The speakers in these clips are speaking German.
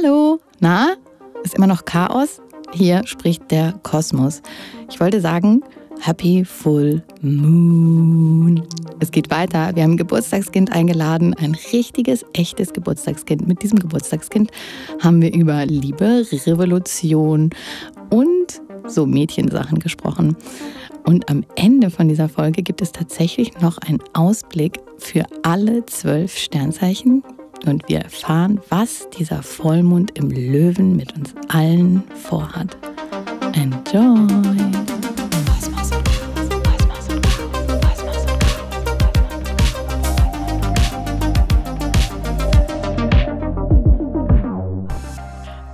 Hallo, na? Ist immer noch Chaos? Hier spricht der Kosmos. Ich wollte sagen, Happy Full Moon. Es geht weiter. Wir haben ein Geburtstagskind eingeladen, ein richtiges, echtes Geburtstagskind. Mit diesem Geburtstagskind haben wir über Liebe, Revolution und so Mädchensachen gesprochen. Und am Ende von dieser Folge gibt es tatsächlich noch einen Ausblick für alle zwölf Sternzeichen. Und wir erfahren, was dieser Vollmond im Löwen mit uns allen vorhat. Enjoy!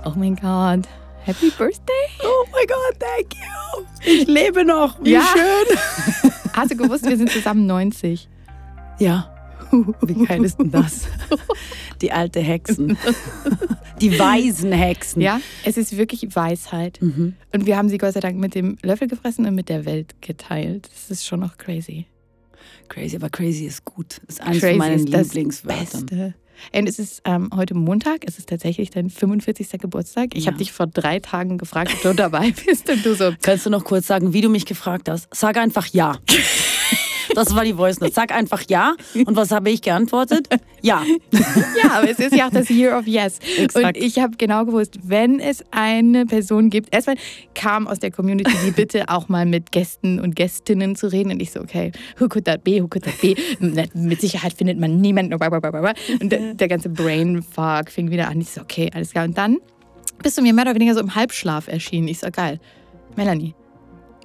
Oh mein Gott. Happy Birthday! Oh mein Gott, thank you! Ich lebe noch, wie Ja. schön! Hast du gewusst, wir sind zusammen 90? Ja, wie geil ist denn das? Die alte Hexen. Die weisen Hexen. Ja, es ist wirklich Weisheit. Und wir haben sie Gott sei Dank mit dem Löffel gefressen und mit der Welt geteilt. Das ist schon noch crazy. Crazy, aber crazy ist gut. Das ist eines crazy Lieblingswörtern. Beste. Und es ist ähm, heute Montag, es ist tatsächlich dein 45. Geburtstag. Ich Ja. habe dich vor drei Tagen gefragt, ob du dabei bist und du so, Kannst du noch kurz sagen, wie du mich gefragt hast? Sag einfach ja. Das war die Voice Note. Sag einfach ja. Und was habe ich geantwortet? Ja. ja, aber es ist ja auch das Year of Yes. Exakt. Und ich habe genau gewusst, wenn es eine Person gibt, erstmal kam aus der Community die Bitte, auch mal mit Gästen und Gästinnen zu reden. Und ich so, okay, who could that be, who could that be? Mit Sicherheit findet man niemanden. Und der, der ganze Brainfuck fing wieder an. Ich so, okay, alles klar. Und dann bist du mir mehr oder weniger so im Halbschlaf erschienen. Ich so, geil. Melanie,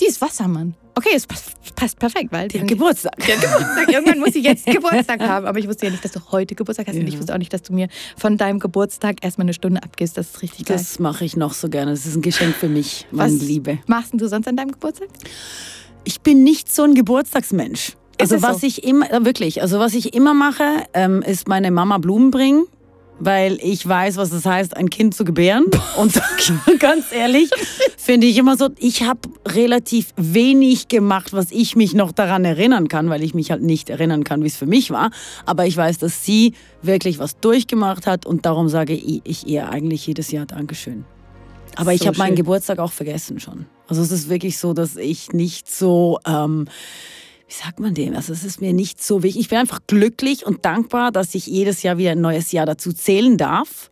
die ist Wassermann. Okay, es passt, passt perfekt, weil Der Geburtstag. der Geburtstag. Irgendwann muss sie jetzt Geburtstag haben. Aber ich wusste ja nicht, dass du heute Geburtstag hast. Und ich Ja. wusste auch nicht, dass du mir von deinem Geburtstag erstmal eine Stunde abgibst. Das ist richtig geil. Das mache ich noch so gerne. Das ist ein Geschenk für mich, meine Was Liebe. machst du sonst an deinem Geburtstag? Ich bin nicht so ein Geburtstagsmensch. Also was so? ich immer, wirklich, also was ich immer mache, ähm, ist meine Mama Blumen bringen, weil ich weiß, was es heißt, ein Kind zu gebären. Und ganz ehrlich, finde ich immer so, ich habe relativ wenig gemacht, was ich mich noch daran erinnern kann, weil ich mich halt nicht erinnern kann, wie es für mich war. Aber ich weiß, dass sie wirklich was durchgemacht hat und darum sage ich ich ihr eigentlich jedes Jahr Dankeschön. Aber ich So habe meinen. Geburtstag auch vergessen schon. Also es ist wirklich so, dass ich nicht so, ähm, wie sagt man dem? Also es ist mir nicht so wichtig. Ich bin einfach glücklich und dankbar, dass ich jedes Jahr wieder ein neues Jahr dazu zählen darf.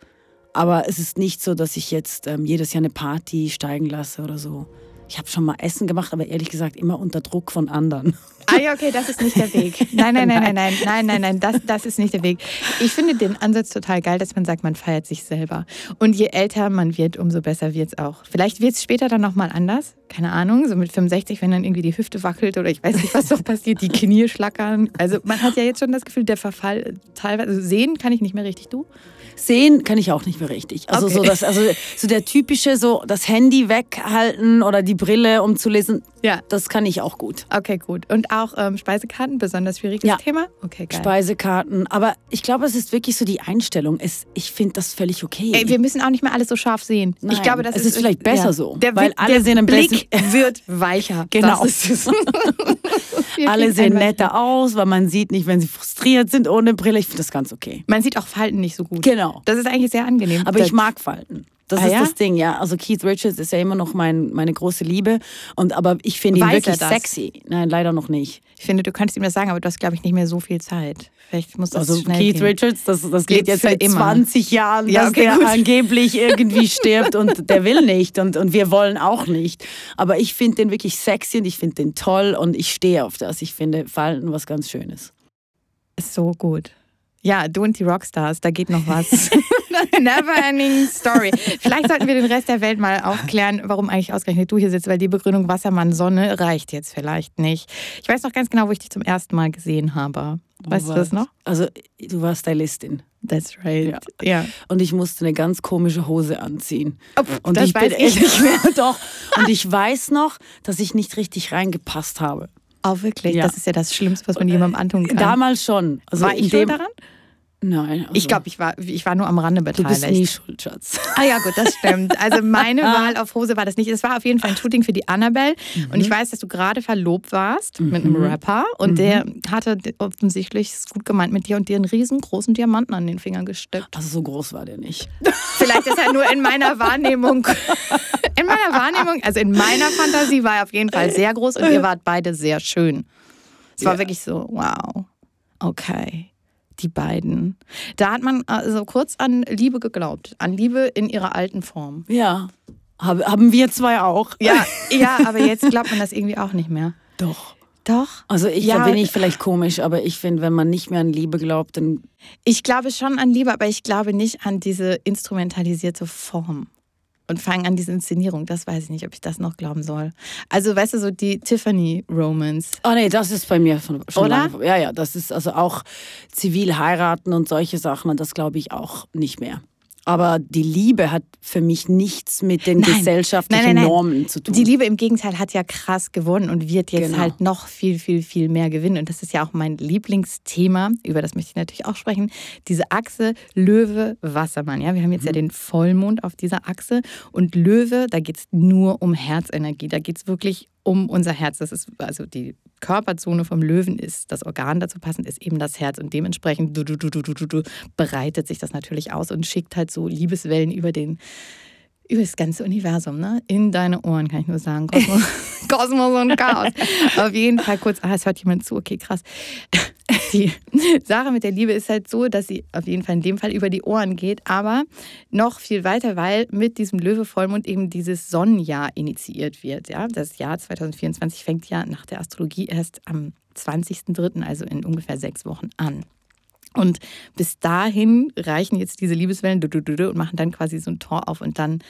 Aber es ist nicht so, dass ich jetzt ähm, jedes Jahr eine Party steigen lasse oder so. Ich habe schon mal Essen gemacht, aber ehrlich gesagt immer unter Druck von anderen. Ah ja, okay, das ist nicht der Weg. Nein, nein, nein, nein, nein, nein, nein, nein, das, das ist nicht der Weg. Ich finde den Ansatz total geil, dass man sagt, man feiert sich selber. Und je älter man wird, umso besser wird es auch. Vielleicht wird es später dann nochmal anders. Keine Ahnung, so mit 65, wenn dann irgendwie die Hüfte wackelt oder ich weiß nicht, was noch passiert, die Knie schlackern. Also man hat ja jetzt schon das Gefühl, der Verfall teilweise, also sehen kann ich nicht mehr richtig, du? Sehen kann ich auch nicht mehr richtig. Also Okay. so das, also so der typische so das Handy weghalten oder die Brille um zu lesen, Ja. das kann ich auch gut. Okay, gut. Und auch ähm, Speisekarten, besonders schwieriges Ja. Thema? Okay, geil. Speisekarten. Aber ich glaube, es ist wirklich so die Einstellung. Es, ich finde das völlig okay. Ey, wir müssen auch nicht mehr alles so scharf sehen. ich Nein, glaube, das es ist vielleicht besser so, Der, weil Blick- alle der sehen Blick bisschen- wird weicher. Genau. Ist Alle sehen netter aus, weil man sieht nicht, wenn sie frustriert sind ohne Brille. Ich finde das ganz okay. Man sieht auch Falten nicht so gut. Genau. Das ist eigentlich sehr angenehm. Aber Das- ich mag Falten. Das Ah, ist ja? das Ding, ja. Also Keith Richards ist ja immer noch mein, meine große Liebe. Und, aber ich finde ihn Weiß wirklich sexy. Nein, leider noch nicht. Ich finde, du könntest ihm das sagen, aber du hast, glaube ich, nicht mehr so viel Zeit. Vielleicht muss das Also schnell Keith gehen. Richards, das, das geht jetzt seit immer. 20 Jahren, Ja, dass okay, der gut. angeblich irgendwie stirbt und der will nicht und, und wir wollen auch nicht. Aber ich finde den wirklich sexy und ich finde den toll und ich stehe auf das. Ich finde Falten was ganz Schönes. Ist so gut. Ja, du und die Rockstars, da geht noch was. Never ending story. Vielleicht sollten wir den Rest der Welt mal aufklären, warum eigentlich ausgerechnet du hier sitzt, weil die Begründung Wassermann Sonne reicht jetzt vielleicht nicht. Ich weiß noch ganz genau, wo ich dich zum ersten Mal gesehen habe. Weißt du das noch? Also du warst Stylistin That's right. Ja. Ja. und ich musste eine ganz komische Hose anziehen. Und das ich weiß bin ich echt nicht mehr doch. Und ich weiß noch, dass ich nicht richtig reingepasst habe. Auch wirklich. Ja. Das ist ja das Schlimmste, was man jemandem antun kann. Damals schon. Also War ich dem, schuld daran? Nein. Also Ich glaube, ich war, ich war nur am Rande du beteiligt. bist nie schuld, Schatz. Ah ja, gut, das stimmt. Also meine Wahl auf Hose war das nicht. Es war auf jeden Fall ein Shooting für die Annabelle. Und ich weiß, dass du gerade verlobt warst mit einem Rapper. Und der hatte offensichtlich es gut gemeint mit dir und dir einen riesengroßen Diamanten an den Finger gesteckt. Also so groß war der nicht. Vielleicht ist er nur in meiner Wahrnehmung. In meiner Wahrnehmung, also in meiner Fantasie war er auf jeden Fall sehr groß und ihr wart beide sehr schön. Es war Ja. wirklich so, wow, okay, die beiden. Da hat man also kurz an Liebe geglaubt, an Liebe in ihrer alten Form. Ja. Hab, haben wir zwei auch. Ja, ja, aber jetzt glaubt man das irgendwie auch nicht mehr. Doch. Doch. Also ich Ja. da bin ich vielleicht komisch, aber ich finde, wenn man nicht mehr an Liebe glaubt, dann Ich glaube schon an Liebe, aber ich glaube nicht an diese instrumentalisierte Form. Und fangen an diese Inszenierung. Das weiß ich nicht, ob ich das noch glauben soll. Also, weißt du, so die Tiffany Romans. Oh nee, das ist bei mir schon, schon Oder? lange. Ja, ja, das ist also auch zivil heiraten und solche Sachen und das glaube ich auch nicht mehr. Aber die Liebe hat für mich nichts mit den Nein. gesellschaftlichen Nein, nein. Normen zu tun. Die Liebe im Gegenteil hat ja krass gewonnen und wird jetzt Genau. halt noch viel, viel, viel mehr gewinnen. Und das ist ja auch mein Lieblingsthema, über das möchte ich natürlich auch sprechen. Diese Achse Löwe, Wassermann. Ja, wir haben jetzt Mhm. ja den Vollmond auf dieser Achse. Und Löwe, da geht es nur um Herzenergie. Da geht es wirklich um unser Herz. Das ist also die Körperzone vom Löwen ist, das Organ dazu passend ist eben das Herz. Und dementsprechend du, du, du, du, du, du, breitet sich das natürlich aus und schickt halt so Liebeswellen über den über das ganze Universum, ne? In deine Ohren, kann ich nur sagen. Kosmos, Kosmos und Chaos. Auf jeden Fall kurz, ah, es hört jemand zu, okay, krass. Die Sache mit der Liebe ist halt so, dass sie auf jeden Fall in dem Fall über die Ohren geht, aber noch viel weiter, weil mit diesem Löwe-Vollmond eben dieses Sonnenjahr initiiert wird. Ja? Das Jahr 2024 fängt ja nach der Astrologie erst am 20.03., also in ungefähr sechs Wochen an. Und bis dahin reichen jetzt diese Liebeswellen und machen dann quasi so ein Tor auf und dann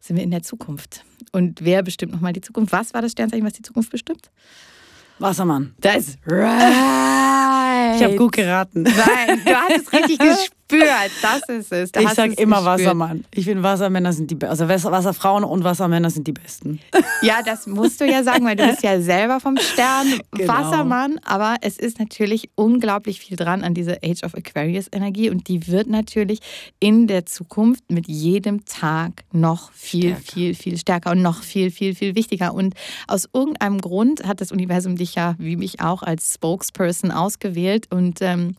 sind wir in der Zukunft. Und wer bestimmt nochmal die Zukunft? Was war das Sternzeichen, was die Zukunft bestimmt? Wassermann. Das ist right. Ich habe gut geraten. Nein, du hast es richtig gespürt. Das ist es. Da Ich sage immer gespürt. Wassermann. Ich finde Wassermänner sind die besten. Also Wasser- Wasserfrauen und Wassermänner sind die besten. Ja, das musst du ja sagen, weil du bist ja selber vom Stern Genau. Wassermann. Aber es ist natürlich unglaublich viel dran an dieser Age of Aquarius Energie und die wird natürlich in der Zukunft mit jedem Tag noch viel, Stärker. viel, viel stärker und noch viel, viel, viel wichtiger. Und aus irgendeinem Grund hat das Universum dich ja, wie mich auch, als Spokesperson ausgewählt und ähm,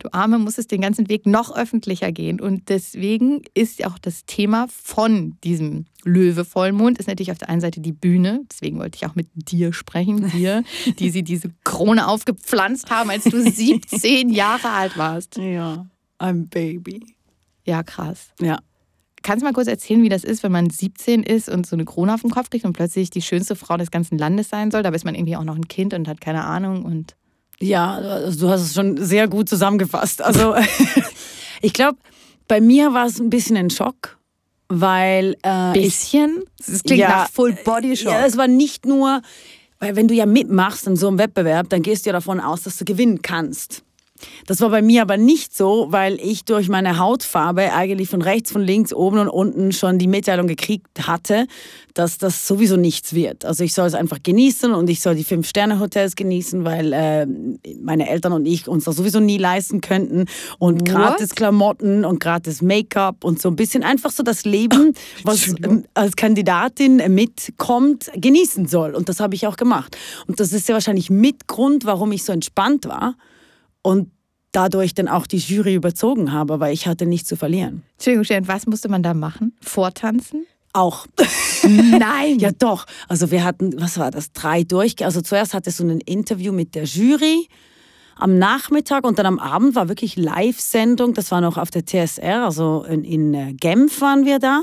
Du Arme, muss es den ganzen Weg noch öffentlicher gehen. Und deswegen ist ja auch das Thema von diesem Löwe-Vollmond, ist natürlich auf der einen Seite die Bühne. Deswegen wollte ich auch mit dir sprechen, dir, die sie diese Krone aufgepflanzt haben, als du 17 Jahre alt warst. Ja, I'm baby. Ja, krass. Ja. Kannst du mal kurz erzählen, wie das ist, wenn man 17 ist und so eine Krone auf dem Kopf kriegt und plötzlich die schönste Frau des ganzen Landes sein soll? Da ist man irgendwie auch noch ein Kind und hat keine Ahnung und. Ja, also du hast es schon sehr gut zusammengefasst. Also ich glaube, bei mir war es ein bisschen ein Schock, weil äh, Bisschen? Das klingt Ja, nach Full Body Show. ja, es war nicht nur, weil wenn du ja mitmachst in so einem Wettbewerb, dann gehst du ja davon aus, dass du gewinnen kannst. Das war bei mir aber nicht so, weil ich durch meine Hautfarbe eigentlich von rechts, von links, oben und unten schon die Mitteilung gekriegt hatte, dass das sowieso nichts wird. Also ich soll es einfach genießen und ich soll die Fünf-Sterne-Hotels genießen, weil äh, meine Eltern und ich uns das sowieso nie leisten könnten. Und What? gratis Klamotten und gratis Make-up und so ein bisschen einfach so das Leben, was ähm, als Kandidatin mitkommt, genießen soll. Und das habe ich auch gemacht. Und das ist ja wahrscheinlich mit Grund, warum ich so entspannt war und dadurch dann auch die Jury überzogen habe, weil ich hatte nichts zu verlieren. Entschuldigung, Stern, was musste man da machen? Vortanzen? Auch. Nein. Ja, doch. Also wir hatten, was war das, drei durch. Also zuerst hattest du ein Interview mit der Jury am Nachmittag und dann am Abend war wirklich Live-Sendung. Das war noch auf der TSR, also in, in äh, Genf waren wir da.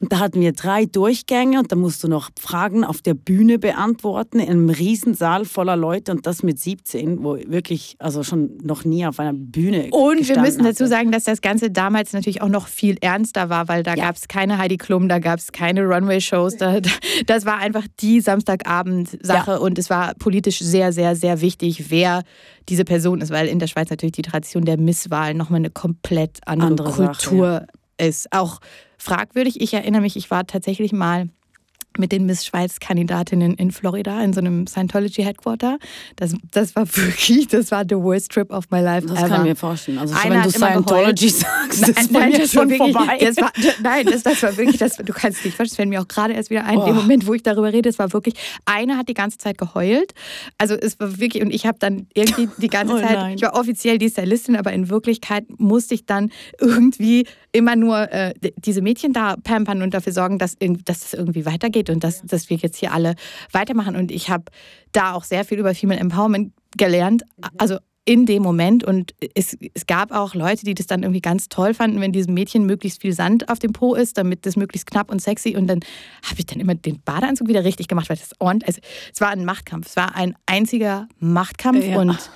Und da hatten wir drei Durchgänge und da musst du noch Fragen auf der Bühne beantworten in einem Riesensaal voller Leute und das mit 17, wo wirklich, also schon noch nie auf einer Bühne Und wir müssen dazu hatte. sagen, dass das Ganze damals natürlich auch noch viel ernster war, weil da Ja. gab es keine Heidi Klum, da gab es keine Runway-Shows. Da, da- das war einfach die Samstagabend-Sache und es war politisch sehr, sehr, sehr wichtig, wer diese Person ist, weil in der Schweiz natürlich die Tradition der Misswahl nochmal eine komplett andere, Andere Sache, Kultur ist. Auch fragwürdig. Ich erinnere mich, ich war tatsächlich mal mit den Miss Schweiz-Kandidatinnen in Florida in so einem Scientology-Headquarter. Das, das war wirklich, das war the worst trip of my life Das ever. kann ich mir vorstellen. Also Einer wenn du Scientology sagst, Nein, ist nein, das war schon wirklich, vorbei. Das war, nein, das, das war wirklich, das, du kannst nicht verstehen, das fällt mir auch gerade erst wieder ein, Oh. Moment, wo ich darüber rede, es war wirklich, eine hat die ganze Zeit geheult, also es war wirklich, und ich habe dann irgendwie die ganze Oh Zeit, ich war offiziell die Stylistin, aber in Wirklichkeit musste ich dann irgendwie immer nur äh, diese Mädchen da pampern und dafür sorgen, dass, dass es irgendwie weitergeht und dass, dass wir jetzt hier alle weitermachen. Und ich habe da auch sehr viel über Female Empowerment gelernt, also in dem Moment. Und es, es gab auch Leute, die das dann irgendwie ganz toll fanden, wenn diesem Mädchen möglichst viel Sand auf dem Po ist, damit das möglichst knapp und sexy. Und dann habe ich dann immer den Badeanzug wieder richtig gemacht, weil das ordentlich, also es war ein Machtkampf. Es war ein einziger Machtkampf Ja. und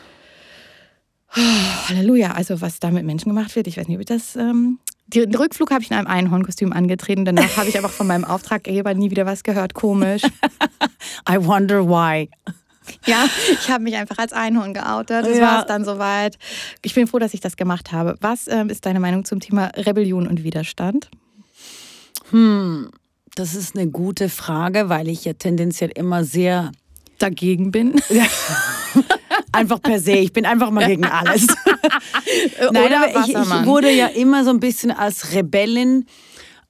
oh, Halleluja. Also was da mit Menschen gemacht wird, ich weiß nicht, ob ich das. Ähm, den Rückflug habe ich in einem Einhornkostüm angetreten. Danach habe ich aber von meinem Auftraggeber nie wieder was gehört. Komisch. I wonder why. Ja, ich habe mich einfach als Einhorn geoutet. Das Ja. war es dann soweit. Ich bin froh, dass ich das gemacht habe. Was ähm, ist deine Meinung zum Thema Rebellion und Widerstand? Das ist eine gute Frage, weil ich ja tendenziell immer sehr Dagegen bin. einfach per se, ich bin einfach mal gegen alles. Nein, aber ich, ich wurde ja immer so ein bisschen als Rebellin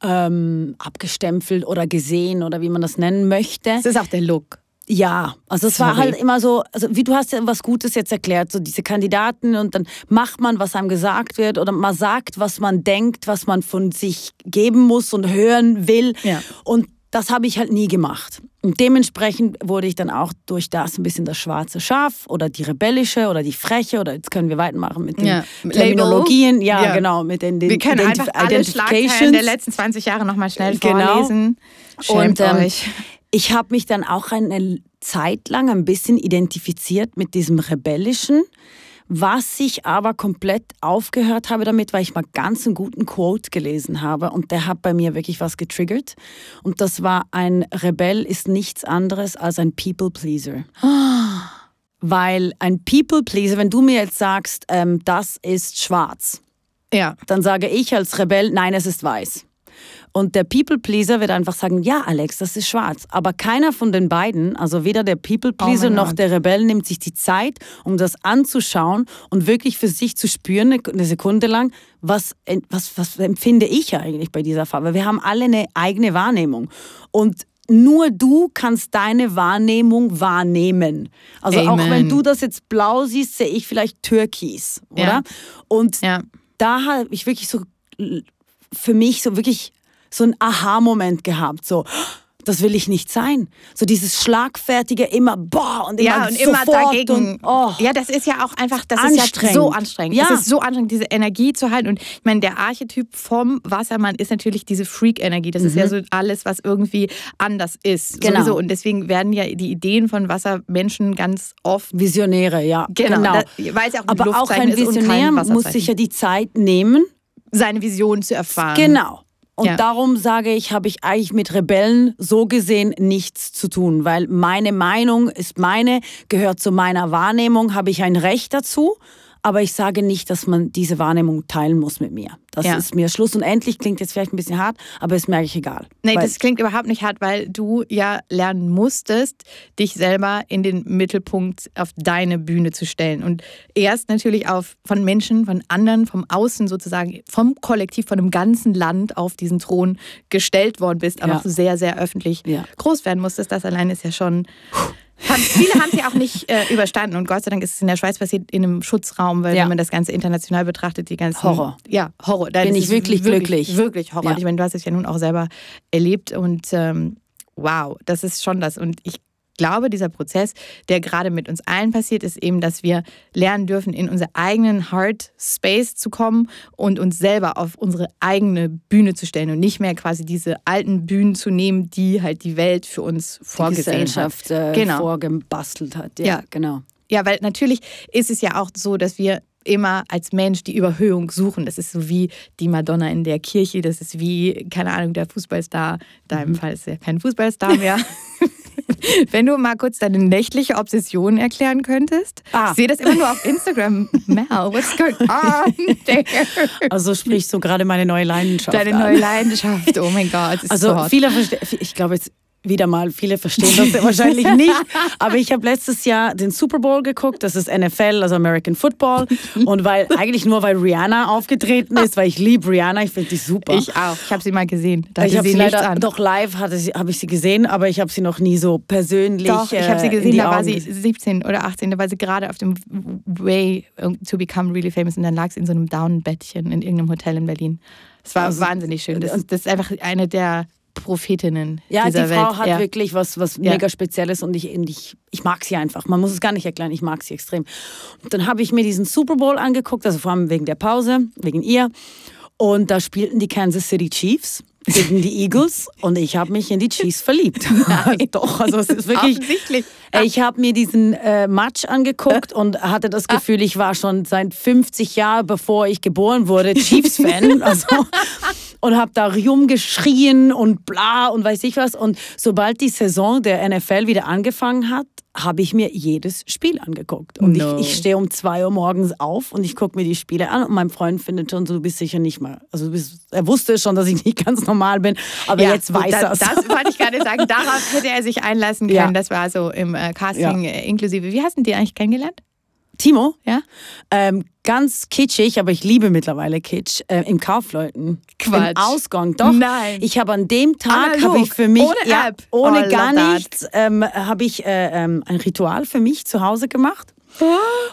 ähm, abgestempelt oder gesehen oder wie man das nennen möchte. Das ist auch der Look. Ja, also es war halt immer so, also wie du hast ja was Gutes jetzt erklärt, so diese Kandidaten und dann macht man, was einem gesagt wird oder man sagt, was man denkt, was man von sich geben muss und hören will. Ja. Und das habe ich halt nie gemacht. Und dementsprechend wurde ich dann auch durch das ein bisschen das schwarze Schaf oder die rebellische oder die freche oder jetzt können wir weitermachen mit den Ja. Terminologien. Ja, Ja. genau, mit den, den Wir können Identif einfach alle Schlagzeilen der letzten 20 Jahre nochmal schnell Genau. vorlesen. Schämt Und ähm, euch. ich habe mich dann auch eine Zeit lang ein bisschen identifiziert mit diesem Rebellischen, was ich aber komplett aufgehört habe damit, weil ich mal ganz einen guten Quote gelesen habe und der hat bei mir wirklich was getriggert. Und das war, ein Rebell ist nichts anderes als ein People-Pleaser. Weil ein People-Pleaser, wenn du mir jetzt sagst, ähm, das ist schwarz, Ja. dann sage ich als Rebell, nein, es ist weiß. Und der People-Pleaser wird einfach sagen, ja, Alex, das ist schwarz. Aber keiner von den beiden, also weder der People-Pleaser Oh noch Gott. der Rebell, nimmt sich die Zeit, um das anzuschauen und wirklich für sich zu spüren, eine- Sekunde lang, was, was, was empfinde ich eigentlich bei dieser Farbe. Wir haben alle eine eigene Wahrnehmung. Und nur du kannst deine Wahrnehmung wahrnehmen. Also auch Amen. wenn du das jetzt blau siehst, sehe ich vielleicht türkis, oder? Ja. Und Ja. da habe ich wirklich so für mich so wirklich so ein Aha-Moment gehabt. So, das will ich nicht sein. So dieses schlagfertige immer, boah, und immer Ja, und immer dagegen. Und, oh. Ja, das ist ja auch einfach, das ist ja so anstrengend. Ja. Es ist so anstrengend, diese Energie zu halten. Und ich meine, der Archetyp vom Wassermann ist natürlich diese Freak-Energie. Das ist ja so alles, was irgendwie anders ist. Mhm. Genau. Sowieso. Und deswegen werden ja die Ideen von Wassermenschen ganz oft. Visionäre, ja. Genau. Da, weil es ja auch Aber auch ein Visionär muss sich ja die Zeit nehmen. seine Vision zu erfahren. Genau. Und Ja. darum sage ich, habe ich eigentlich mit Rebellen so gesehen nichts zu tun, weil meine Meinung ist meine, gehört zu meiner Wahrnehmung, habe ich ein Recht dazu. Aber ich sage nicht, dass man diese Wahrnehmung teilen muss mit mir. Das Ja. ist mir Schluss und endlich. Klingt jetzt vielleicht ein bisschen hart, aber ist mir eigentlich egal. Nee, das klingt überhaupt nicht hart, weil du ja lernen musstest, dich selber in den Mittelpunkt auf deine Bühne zu stellen. Und erst natürlich auf von Menschen, von anderen, vom Außen sozusagen, vom Kollektiv, von dem ganzen Land auf diesen Thron gestellt worden bist, aber Ja. auch sehr, sehr öffentlich Ja. groß werden musstest. Das allein ist ja schon. Haben, viele haben sie auch nicht äh, überstanden und Gott sei Dank ist es in der Schweiz passiert in einem Schutzraum, weil Ja. wenn man das Ganze international betrachtet, die ganzen Horror. Ja, Horror. Da Bin ich wirklich glücklich. Wirklich Horror. Ja. Ich meine, du hast es ja nun auch selber erlebt und ähm, wow, das ist schon das. Und ich glaube, dieser Prozess, der gerade mit uns allen passiert, ist eben, dass wir lernen dürfen, in unseren eigenen Heart Space zu kommen und uns selber auf unsere eigene Bühne zu stellen und nicht mehr quasi diese alten Bühnen zu nehmen, die halt die Welt für uns die vorgesehen Gesellschaft hat. äh, Genau. vorgebastelt hat. Ja, Ja. genau. Ja, weil natürlich ist es ja auch so, dass wir immer als Mensch die Überhöhung suchen. Das ist so wie die Madonna in der Kirche, das ist wie, keine Ahnung, der Fußballstar. In deinem Fall ist er kein Fußballstar mehr. Wenn du mal kurz deine nächtliche Obsession erklären könntest. Ah. Ich sehe das immer nur auf Instagram. Mel, what's going on there? Also sprichst du gerade meine neue Leidenschaft Deine an. neue Leidenschaft. Oh mein Gott, so Also hot. viele verstehen, ich glaube jetzt, wieder mal, viele verstehen das ja wahrscheinlich nicht, aber ich habe letztes Jahr den Super Bowl geguckt, das ist NFL, also American Football und weil eigentlich nur weil Rihanna aufgetreten ist, weil ich liebe Rihanna, ich finde die super. Ich auch. Ich habe sie mal gesehen. Da ich habe sie leider an. doch live hatte sie, habe ich sie gesehen, aber ich habe sie noch nie so persönlich. Doch, ich habe sie äh, gesehen, da war sie gesehen. 17 oder 18, da war sie gerade auf dem Way to become really famous und dann lag sie in so einem Downbettchen in irgendeinem Hotel in Berlin. Es war Also, wahnsinnig schön. Das, das ist einfach eine der Prophetinnen Ja, die dieser Frau Welt. hat ja. wirklich was, was Ja. mega Spezielles und ich, ich, ich mag sie einfach. Man muss es gar nicht erklären, ich mag sie extrem. Und dann habe ich mir diesen Super Bowl angeguckt, also vor allem wegen der Pause, wegen ihr. Und da spielten die Kansas City Chiefs gegen die Eagles und ich habe mich in die Chiefs verliebt. Doch, also es ist wirklich. Offensichtlich. Äh, Ich habe mir diesen äh, Match angeguckt und hatte das Gefühl, ich war schon seit 50 Jahren, bevor ich geboren wurde, Chiefs-Fan. Also, und habe da rumgeschrien und bla und weiß ich was. Und sobald die Saison der NFL wieder angefangen hat, habe ich mir jedes Spiel angeguckt. Und No. ich, ich stehe um 2 Uhr morgens auf und ich gucke mir die Spiele an und mein Freund findet schon so, du bist sicher nicht mal. Also du bist, er wusste schon, dass ich nicht ganz normal bin, aber Ja, jetzt weiß er es. Das wollte ich gerade sagen. Darauf hätte er sich einlassen können. Ja. Das war so im äh, Casting äh, inklusive. Wie hast du die eigentlich kennengelernt? Timo? Ja? Ähm, ganz kitschig, aber ich liebe mittlerweile Kitsch. Äh, Im Kaufleuten. Quatsch. Im Ausgang, doch. Nein. Ich habe an dem Tag, habe ich für mich, ohne ja, App. ohne Oh, gar nichts, ähm, habe ich äh, ähm, ein Ritual für mich zu Hause gemacht.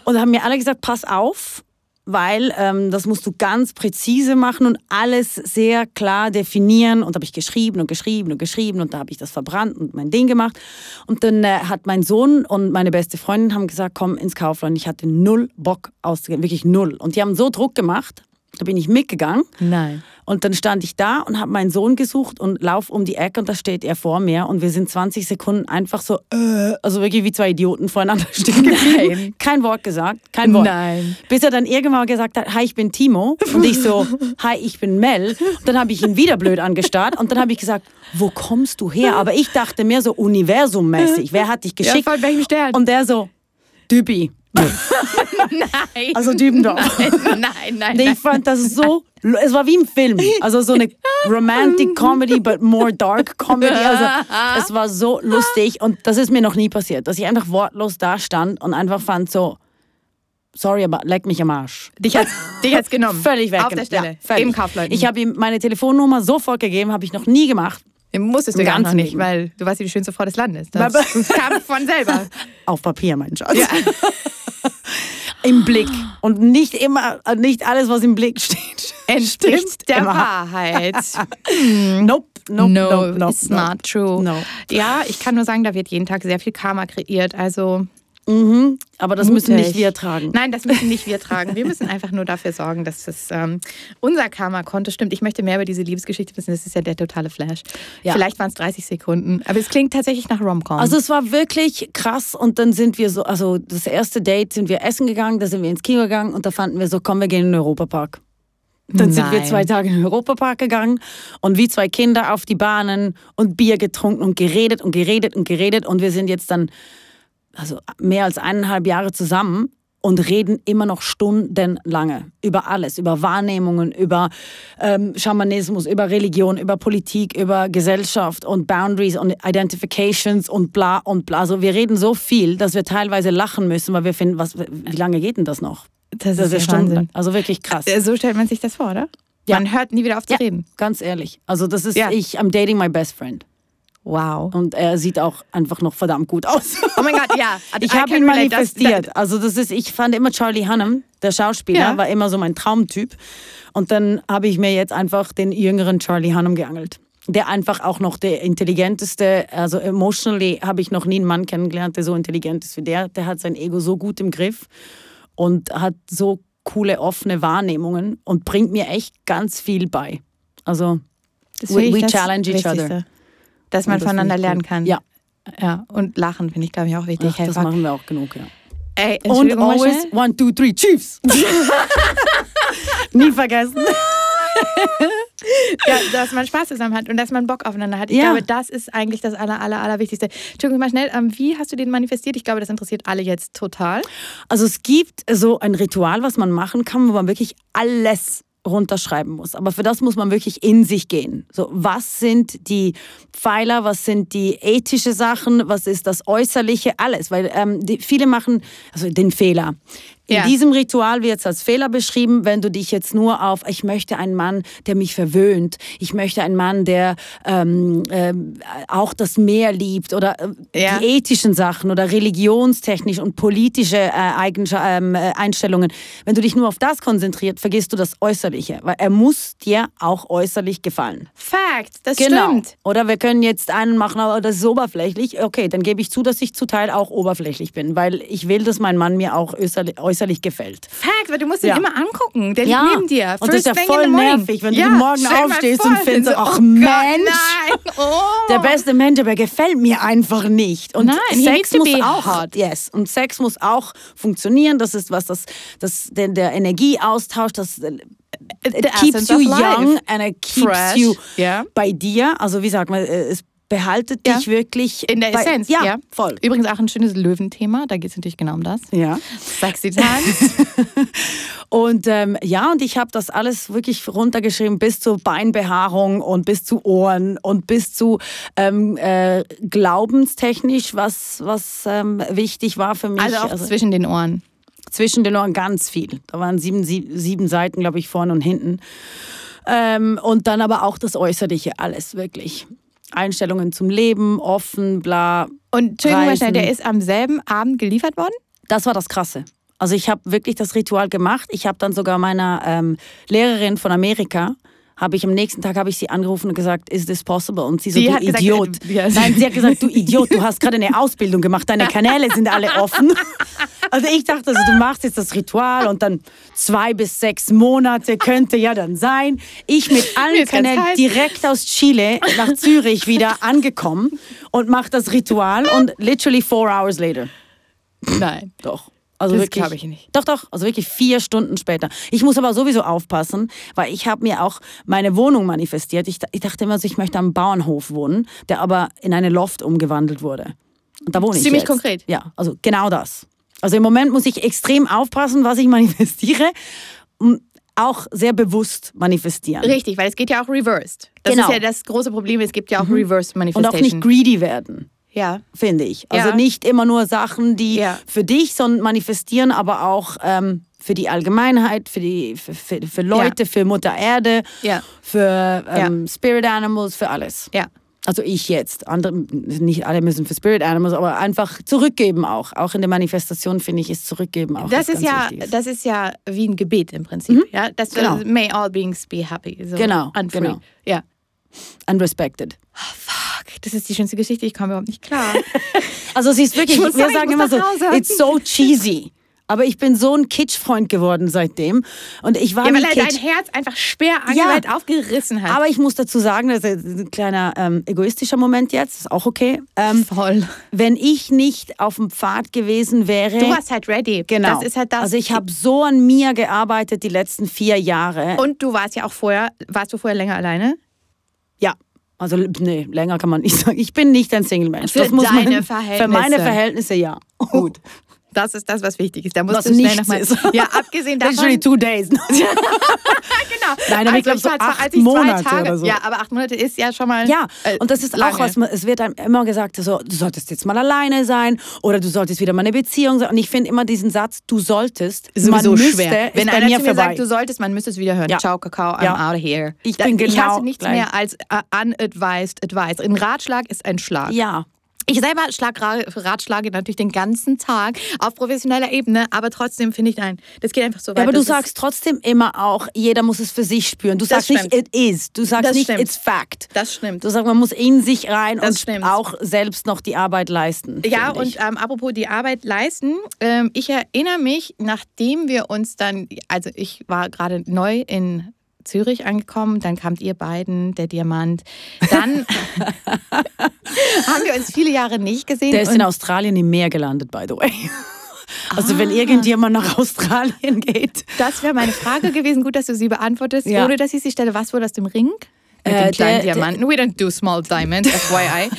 Und da haben mir alle gesagt, pass auf, weil ähm, das musst du ganz präzise machen und alles sehr klar definieren. Und da habe ich geschrieben und geschrieben und geschrieben und da habe ich das verbrannt und mein Ding gemacht. Und dann äh, hat mein Sohn und meine beste Freundin haben gesagt, komm ins Kaufland. Ich hatte null Bock auszugehen, wirklich null. Und die haben so Druck gemacht, da bin ich mitgegangen. Nein. Und dann stand ich da und habe meinen Sohn gesucht und lauf um die Ecke und da steht er vor mir und wir sind 20 Sekunden einfach so, äh, also wirklich wie zwei Idioten voreinander stehen geblieben. Kein Wort gesagt, kein Wort. Nein. Bis er dann irgendwann gesagt hat, hi, ich bin Timo. Und ich so, hi, ich bin Mel. Und dann habe ich ihn wieder blöd angestarrt und dann habe ich gesagt, wo kommst du her? Aber ich dachte mehr so universummäßig. Wer hat dich Ja, geschickt? von welchem Stern? und der so, Dübi. nein. Also Dübendorf. nein, nein, Nee, nein. ich fand das so, es war wie im Film. Also so eine Romantic Comedy, but more dark Comedy. Also es war so lustig und das ist mir noch nie passiert, dass ich einfach wortlos da stand und einfach fand so, sorry, aber leck mich am Arsch. Dich hat's, dich hat's genommen. Völlig weg. Auf der Stelle. Ja, völlig. Im Kaufleuten. Ich habe ihm meine Telefonnummer sofort gegeben, habe ich noch nie gemacht. Musstest du gar nicht, Leben. weil du warst ja die schönste Frau des Landes. Das, Aber- das kam von selber. Auf Papier, mein Schatz. Im Blick. Und nicht immer, nicht alles, was im Blick steht. Entspricht der immer. Wahrheit. Nope, nope, no, nope, nope, it's nope. not true. No. Ja, ich kann nur sagen, da wird jeden Tag sehr viel Karma kreiert. Also Mhm. Aber das müssen Mutig. nicht wir tragen. Nein, das müssen nicht wir tragen. Wir müssen einfach nur dafür sorgen, dass das ähm, unser Karma-Konto stimmt. Ich möchte mehr über diese Liebesgeschichte wissen. Das ist ja der totale Flash. Ja. Vielleicht waren es 30 Sekunden, aber es klingt tatsächlich nach Rom-Com. Also es war wirklich krass und dann sind wir so, also das erste Date sind wir essen gegangen, da sind wir ins Kino gegangen und da fanden wir so, komm, wir gehen in den Europapark. Dann sind wir Nein. zwei Tage in den Europapark gegangen und wie zwei Kinder auf die Bahnen und Bier getrunken und geredet und geredet und geredet und wir sind jetzt dann also mehr als eineinhalb Jahre zusammen und reden immer noch stundenlange über alles, über Wahrnehmungen, über ähm, Schamanismus, über Religion, über Politik, über Gesellschaft und Boundaries und Identifications und bla und bla. Also wir reden so viel, dass wir teilweise lachen müssen, weil wir finden, was, wie lange geht denn das noch? das Das ist ja stundenlang. Wahnsinn. Also wirklich krass. Äh, So stellt man sich das vor, oder? Ja. Man hört nie wieder auf zu Ja, reden. ganz ehrlich. Also das ist, Ja. ich, I'm dating my best friend. Wow. Und er sieht auch einfach noch verdammt gut aus. Oh mein Gott, ja. Ich I habe ihn relate. Das- manifestiert. Also das ist, ich fand immer Charlie Hunnam, der Schauspieler, Ja. war immer so mein Traumtyp. Und dann habe ich mir jetzt einfach den jüngeren Charlie Hunnam geangelt. Der einfach auch noch der intelligenteste, also emotionally habe ich noch nie einen Mann kennengelernt, der so intelligent ist wie der. Der hat sein Ego so gut im Griff und hat so coole, offene Wahrnehmungen und bringt mir echt ganz viel bei. Also, Das We- ich we challenge each other. Dass man das voneinander lernen kann. Ja. Ja, und lachen finde ich, glaube ich, auch wichtig. ach, das machen wir auch genug, ja. Ey, Und always schnell. one, two, three, Chiefs. Nie vergessen. ja, dass man Spaß zusammen hat und dass man Bock aufeinander hat. Ich Ja. glaube, das ist eigentlich das aller, aller, allerwichtigste. Entschuldigung, mal schnell, ähm, wie hast du den manifestiert? Ich glaube, das interessiert alle jetzt total. Also es gibt so ein Ritual, was man machen kann, wo man wirklich alles runterschreiben muss. Aber für das muss man wirklich in sich gehen. So, was sind die Pfeiler, was sind die ethische Sachen, was ist das Äußerliche, alles. Weil ähm, die, viele machen also den Fehler. In Ja. diesem Ritual wird es als Fehler beschrieben, wenn du dich jetzt nur auf, ich möchte einen Mann, der mich verwöhnt, ich möchte einen Mann, der ähm, ähm, auch das Meer liebt oder äh, Ja. die ethischen Sachen oder religionstechnisch und politische äh, ähm, äh, Einstellungen. Wenn du dich nur auf das konzentriert, vergisst du das Äußerliche, weil er muss dir auch äußerlich gefallen. Fact, das Genau. stimmt. Oder wir können jetzt einen machen, aber das ist oberflächlich. Okay, dann gebe ich zu, dass ich zu Teil auch oberflächlich bin, weil ich will, dass mein Mann mir auch äußerlich, äußerlich gefällt. Fact, weil du musst ihn Ja. immer angucken. Der liegt neben dir. Und das ist ja First voll nervig, wenn ja, du morgen aufstehst und findest, so, ach oh Mensch, Gott. Oh. der beste Mensch, aber gefällt mir einfach nicht. Und Nein, Sex muss auch hot. yes. Und Sex muss auch funktionieren. Das ist was, das, das der, der Energieaustausch, das äh, it keeps you young and it keeps Fresh, you ja. bei dir. Also wie sagt man, äh, es behaltet Ja. dich wirklich In der bei, Essenz, Ja, ja. voll. Übrigens auch ein schönes Löwenthema, da geht es natürlich genau um das. Ja. Sexy Tanz. Und ähm, ja, und ich habe das alles wirklich runtergeschrieben bis zur Beinbehaarung und bis zu Ohren und bis zu ähm, äh, glaubenstechnisch, was, was ähm, wichtig war für mich. Also auch zwischen den Ohren. zwischen den Ohren ganz viel. Da waren sieben, sie- sieben Seiten, glaube ich, vorne und hinten. Ähm, und dann aber auch das Äußerliche, alles wirklich. Einstellungen zum Leben, offen, bla. Und Entschuldigung schnell, der ist am selben Abend geliefert worden? Das war das Krasse. Also ich habe wirklich das Ritual gemacht. Ich habe dann sogar meiner ähm, Lehrerin von Amerika, habe ich am nächsten Tag habe ich sie angerufen und gesagt, is this possible? Und sie so, Die du hat gesagt, Idiot. äh, ja. Nein, sie hat gesagt, du Idiot, du hast gerade eine Ausbildung gemacht, deine Kanäle sind alle offen. Also ich dachte, also, du machst jetzt das Ritual und dann zwei bis sechs Monate könnte ja dann sein. Ich mit allen ist Kanälen direkt aus Chile nach Zürich wieder angekommen und mache das Ritual und literally four hours later. Nein. Doch. Also Das wirklich. glaub ich nicht. Doch, doch. Also wirklich vier Stunden später. Ich muss aber sowieso aufpassen, weil ich habe mir auch meine Wohnung manifestiert. Ich, ich dachte immer so, ich möchte am Bauernhof wohnen, der aber in eine Loft umgewandelt wurde. Und da wohne ich Ziemlich konkret. Ja, also genau das. Also im Moment muss ich extrem aufpassen, was ich manifestiere. Und auch sehr bewusst manifestieren. Richtig, weil es geht ja auch reversed. Das Genau. ist ja das große Problem, es gibt ja auch reverse Und Manifestation. auch nicht greedy werden. Ja. finde ich. Also Ja. nicht immer nur Sachen, die Ja. für dich, sondern manifestieren, aber auch ähm, für die Allgemeinheit, für, die, für, für, für Leute, für Mutter Erde, Ja. für ähm, Spirit Animals, für alles. Ja. Also ich jetzt. Andere, nicht alle müssen für Spirit Animals, aber einfach zurückgeben auch. Auch in der Manifestation finde ich, ist zurückgeben auch. Das ist ja, das ist ja wie ein Gebet im Prinzip. Ja, das Genau. may all beings be happy. So Genau, and free. genau. Ja. Unrespected. Fuck, das ist die schönste Geschichte, ich komme überhaupt nicht klar. Also sie ist wirklich, Ich muss wir sagen, sagen immer so, it's so cheesy. Aber ich bin so ein Kitsch-Freund geworden seitdem. Und ich war ja, weil er dein Kitsch. Herz einfach schwer angeweiht aufgerissen hat. Aber ich muss dazu sagen, das ist ein kleiner ähm, egoistischer Moment jetzt, ist auch okay. Ähm, Voll. wenn ich nicht auf dem Pfad gewesen wäre. Du warst halt ready. genau. Das ist halt das. Also ich habe so an mir gearbeitet die letzten vier Jahre. Und du warst ja auch vorher, warst du vorher länger alleine? ja. Also nee, länger kann man nicht sagen. Ich bin nicht ein Single-Mensch. Für Das muss man- deine Für meine Verhältnisse. Verhältnisse ja. Gut. Das ist das, was wichtig ist. Da musst Was du schnell nochmal. Ja, abgesehen davon. Literally two days. genau. Nein, aber ich glaub, so acht ich Monate Tage, oder so. Ja, aber acht Monate ist ja schon mal. Ja, äh, und das ist lange. auch was, man- es wird einem immer gesagt, so, du solltest jetzt mal alleine sein oder du solltest wieder mal eine Beziehung sein. Und ich finde immer diesen Satz, du solltest, Ist man müsste, schwer. Wenn einer mir mir sagt, du solltest, man müsste es wieder hören. Ja. Ciao, Kakao, I'm Ja. out of here. Ich Da- bin ich genau hasse nichts gleich. mehr als uh, unadvised advice. Ein Ratschlag ist ein Schlag. ja, Ich selber schlag, Ra- ratschlage natürlich den ganzen Tag auf professioneller Ebene, aber trotzdem finde ich, nein, das geht einfach so weit. ja aber du sagst trotzdem immer auch, jeder muss es für sich spüren. Du sagst nicht, stimmt. it is. Du sagst Das nicht, stimmt. it's fact. Das stimmt. Du sagst, man muss in sich rein Das und stimmt. auch selbst noch die Arbeit leisten. Ja, und ähm, apropos die Arbeit leisten, ähm, ich erinnere mich, nachdem wir uns dann, also ich war gerade neu in Zürich angekommen, dann kamt ihr beiden, der Diamant. Dann haben wir uns viele Jahre nicht gesehen. Der ist in Australien im Meer gelandet, by the way. Also Ah. wenn irgendjemand nach Australien geht. das wäre meine Frage gewesen. Gut, dass du sie beantwortest, Ja. ohne dass ich sie stelle. Was wurde aus dem Ring? Mit Äh, dem kleinen der- Diamanten. We don't do small diamonds, FYI.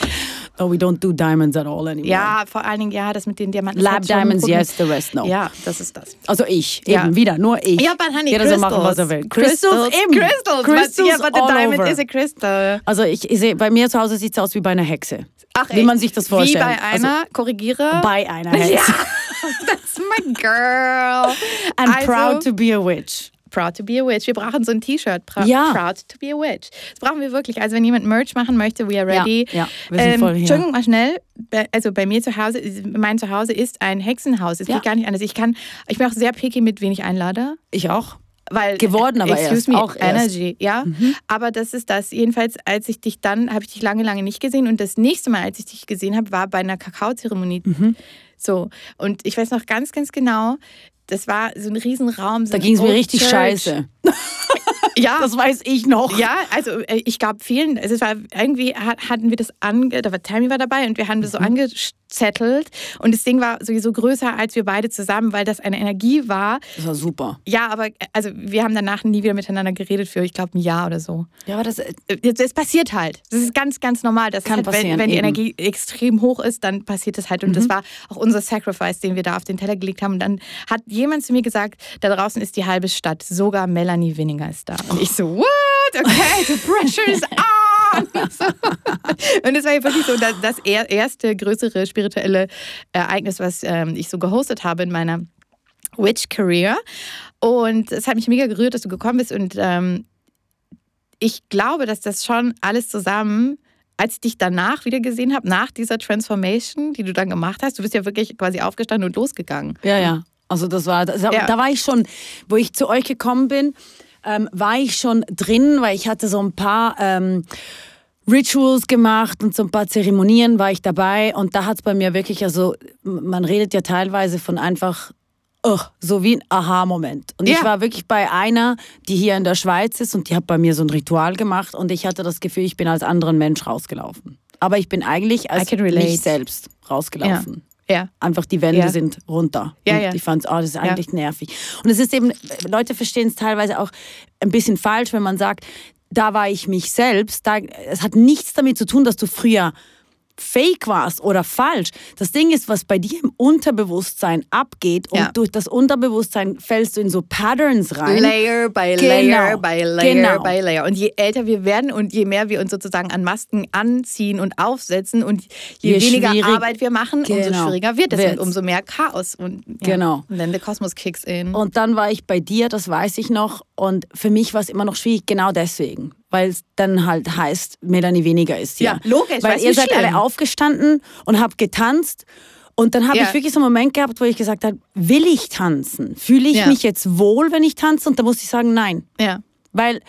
Oh, we don't do diamonds at all anymore. Ja, vor allen Dingen, ja, das mit den Diamanten. Lab Diamonds, yes, the rest no. Ja, das ist das. Also ich, Ja. eben wieder, nur ich. Ja, but honey, Jeder crystals. soll machen, was er will. Crystals, eben. Crystals. Crystals but, yeah, but the diamond over. is a crystal. Also ich, ich sehe, bei mir zu Hause sieht es aus wie bei einer Hexe. Ach, wie echt? man sich das vorstellt. Wie bei einer, korrigiere. bei einer Hexe. ja, that's my girl. And Also- proud to be a witch. Proud to be a witch. Wir brauchen so ein T-Shirt. Pra Ja. Proud to be a witch. Das brauchen wir wirklich. Also wenn jemand Merch machen möchte, we are Ja, ready. ja, wir sind voll hier. Entschuldigung mal schnell. Also bei mir zu Hause, mein Zuhause ist ein Hexenhaus. Es Ja. geht gar nicht anders. Ich kann, ich bin auch sehr picky mit wen ich einlade. Ich auch. Weil, Geworden aber excuse erst, me, auch erst. Energy, ja. Aber das ist das. Jedenfalls, als ich dich dann, habe ich dich lange, lange nicht gesehen. Und das nächste Mal, als ich dich gesehen habe, war bei einer Kakaozeremonie. Mhm. So. Und ich weiß noch ganz, ganz genau, das war so ein Riesenraum. So Da ging es mir richtig Church. scheiße. Ja, Das weiß ich noch. ja, also äh, ich glaube vielen, also es war irgendwie hat, hatten wir das ange, da war Tammy war dabei und wir haben das Mhm. so angezettelt und das Ding war sowieso größer als wir beide zusammen, weil das eine Energie war. Das war super. Ja, aber äh, also wir haben danach nie wieder miteinander geredet für, ich glaube, ein Jahr oder so. Ja, aber das, Äh, Das, das passiert halt. Das ist ganz, ganz normal. Das Kann halt, passieren, wenn, wenn die. Mhm. Energie extrem hoch ist, dann passiert das halt. Und das war auch unser Sacrifice, den wir da auf den Teller gelegt haben. Und dann hat jemand zu mir gesagt, da draußen ist die halbe Stadt. Sogar Melanie Winninger ist da. Und ich so, what? Okay, the pressure is on. Und es war ja wirklich so das, das er- erste größere spirituelle Ereignis, was ähm, ich so gehostet habe in meiner Witch Career. Und es hat mich mega gerührt, dass du gekommen bist. Und ähm, ich glaube, dass das schon alles zusammen, als ich dich danach wieder gesehen habe, nach dieser Transformation, die du dann gemacht hast, du bist ja wirklich quasi aufgestanden und losgegangen. ja, ja. Also das war, das, Ja. da war ich schon, wo ich zu euch gekommen bin, ähm, war ich schon drin, weil ich hatte so ein paar ähm, Rituals gemacht und so ein paar Zeremonien war ich dabei und da hat es bei mir wirklich, also man redet ja teilweise von einfach oh, so wie ein Aha-Moment. Und ich Ja. war wirklich bei einer, die hier in der Schweiz ist und die hat bei mir so ein Ritual gemacht und ich hatte das Gefühl, ich bin als anderen Mensch rausgelaufen. Aber ich bin eigentlich als mich selbst rausgelaufen. Ja. Einfach die Wände Ja. sind runter. Ja, ja. ich fand, oh, das ist eigentlich nervig. Und es ist eben, Leute verstehen es teilweise auch ein bisschen falsch, wenn man sagt, da war ich mich selbst. Da, es hat nichts damit zu tun, dass du früher fake warst oder falsch. Das Ding ist, was bei dir im Unterbewusstsein abgeht und Ja. durch das Unterbewusstsein fällst du in so Patterns rein. Layer by Genau. Layer by Layer Genau. by Layer. Und je älter wir werden und je mehr wir uns sozusagen an Masken anziehen und aufsetzen und je, Je weniger Arbeit wir machen, umso Genau. schwieriger wird es und umso mehr Chaos. Und, ja. Genau. Und dann der Kosmos kicks in. Und dann war ich bei dir, das weiß ich noch. Und für mich war es immer noch schwierig, genau deswegen. Weil es dann halt heißt, Melanie weniger ist hier. Ja, logisch, Weil ihr seid schlimm? alle aufgestanden und habt getanzt. Und dann habe Ja. ich wirklich so einen Moment gehabt, wo ich gesagt habe, will ich tanzen? Fühle ich Ja. mich jetzt wohl, wenn ich tanze? Und da musste ich sagen, nein. ja. Weil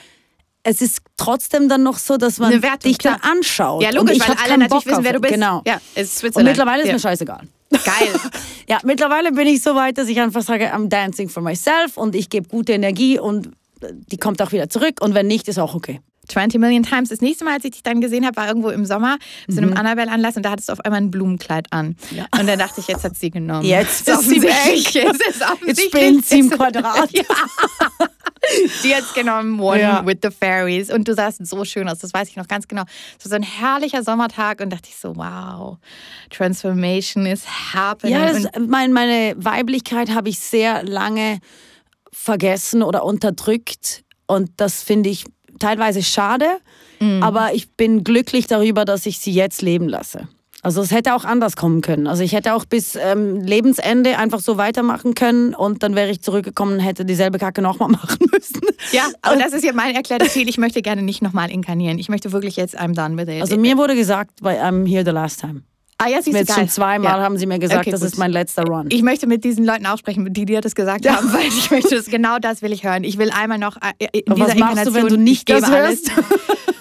es ist trotzdem dann noch so, dass man Wertung, dich dann klar. anschaut. Ja, und logisch, ich weil alle natürlich Bock wissen, wer du bist. Genau. Ja, es ist Und mittlerweile ist mir scheißegal. Geil. Ja, mittlerweile bin ich so weit, dass ich einfach sage, I'm dancing for myself und ich gebe gute Energie und die kommt auch wieder zurück und wenn nicht, ist auch okay. 20 Million Times. Das nächste Mal, als ich dich dann gesehen habe, war irgendwo im Sommer zu einem Annabelle-Anlass und da hattest du auf einmal ein Blumenkleid an. Mhm. Ja. Und dann dachte ich, jetzt hat sie genommen. Jetzt ist sie weg. Jetzt, ist Jetzt spinnt sie im Quadrat. ja. Die hat's genommen, One Ja. with the Fairies. Und du sahst so schön aus, das weiß ich noch ganz genau. Es war so ein herrlicher Sommertag und dachte ich so, wow, Transformation is happening. Ja, das, mein, meine Weiblichkeit habe ich sehr lange vergessen oder unterdrückt und das finde ich teilweise schade, Mhm. aber ich bin glücklich darüber, dass ich sie jetzt leben lasse. Also es hätte auch anders kommen können. Also ich hätte auch bis ähm, Lebensende einfach so weitermachen können und dann wäre ich zurückgekommen und hätte dieselbe Kacke nochmal machen müssen. ja, aber das ist ja mein erklärtes Ziel. Ich möchte gerne nicht nochmal inkarnieren. Ich möchte wirklich jetzt, I'm done with it. Also mir wurde gesagt, bei I'm here the last time. Ah, ja, siehst du, Jetzt schon zweimal Ja. haben sie mir gesagt, Okay, das gut. ist mein letzter Run. Ich möchte mit diesen Leuten auch sprechen, die dir das gesagt haben, weil ich möchte das, genau das will ich hören. Ich will einmal noch äh, in dieser was machst du, wenn du nicht das hörst?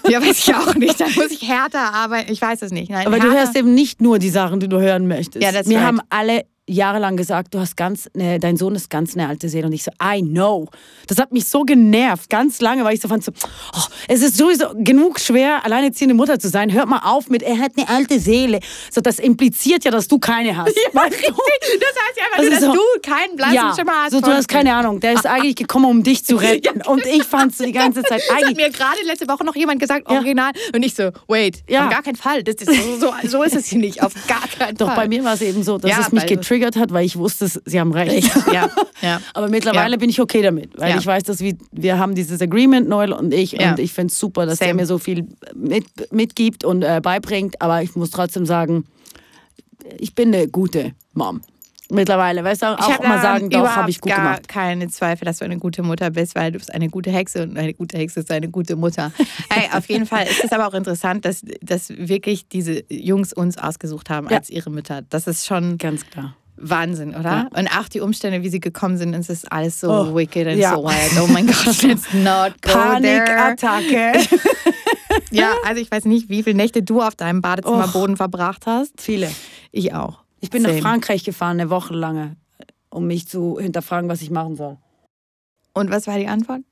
Ja, weiß ich auch nicht. Dann muss ich härter arbeiten. Ich weiß es nicht. Nein, Aber du härter. hörst eben nicht nur die Sachen, die du hören möchtest. Ja, that's Wir right. haben alle jahrelang gesagt, du hast ganz, ne, dein Sohn ist ganz eine alte Seele. Und ich so, I know. Das hat mich so genervt, ganz lange, weil ich so fand, so, oh, es ist sowieso genug schwer, alleinerziehende Mutter zu sein. Hört mal auf mit, er hat eine alte Seele. So, das impliziert ja, dass du keine hast. Ja, weißt du? Das heißt ja einfach nur, dass so, du keinen blassen ja, Schimmer hast. So, du hast keine Ahnung. Der ist eigentlich gekommen, um dich zu retten. Und ich fand so die ganze Zeit das hat mir gerade letzte Woche noch jemand gesagt, original. Und ich so, wait, ja. auf gar keinen Fall. Das ist so, so, so ist es hier nicht. Auf gar keinen Doch, Fall. bei mir war es eben so, dass ja, es mich getriggert hat, weil ich wusste, sie haben recht. Ja, ja. Aber mittlerweile bin ich okay damit, weil ich weiß, dass wir, wir haben dieses Agreement, Noel und ich, und ich finde es super, dass Same. der mir so viel mit, mitgibt und äh, beibringt. Aber ich muss trotzdem sagen, ich bin eine gute Mom mittlerweile. Weißt du, auch, ich mal sagen, doch, habe ich gut gar gemacht. keine Zweifel, dass du eine gute Mutter bist, weil du bist eine gute Hexe und eine gute Hexe ist eine gute Mutter. hey, auf jeden Fall ist es aber auch interessant, dass, dass wirklich diese Jungs uns ausgesucht haben ja. als ihre Mütter. Das ist schon ganz klar. Wahnsinn, oder? Ja. Und auch die Umstände, wie sie gekommen sind, es ist alles so oh, wicked and ja. so wild. Oh mein Gott, let's not go Panikattacke. ja, also ich weiß nicht, wie viele Nächte du auf deinem Badezimmerboden oh, verbracht hast. Viele. Ich auch. Ich bin Same. nach Frankreich gefahren, eine Woche lange, um mich zu hinterfragen, was ich machen soll. Und was war die Antwort?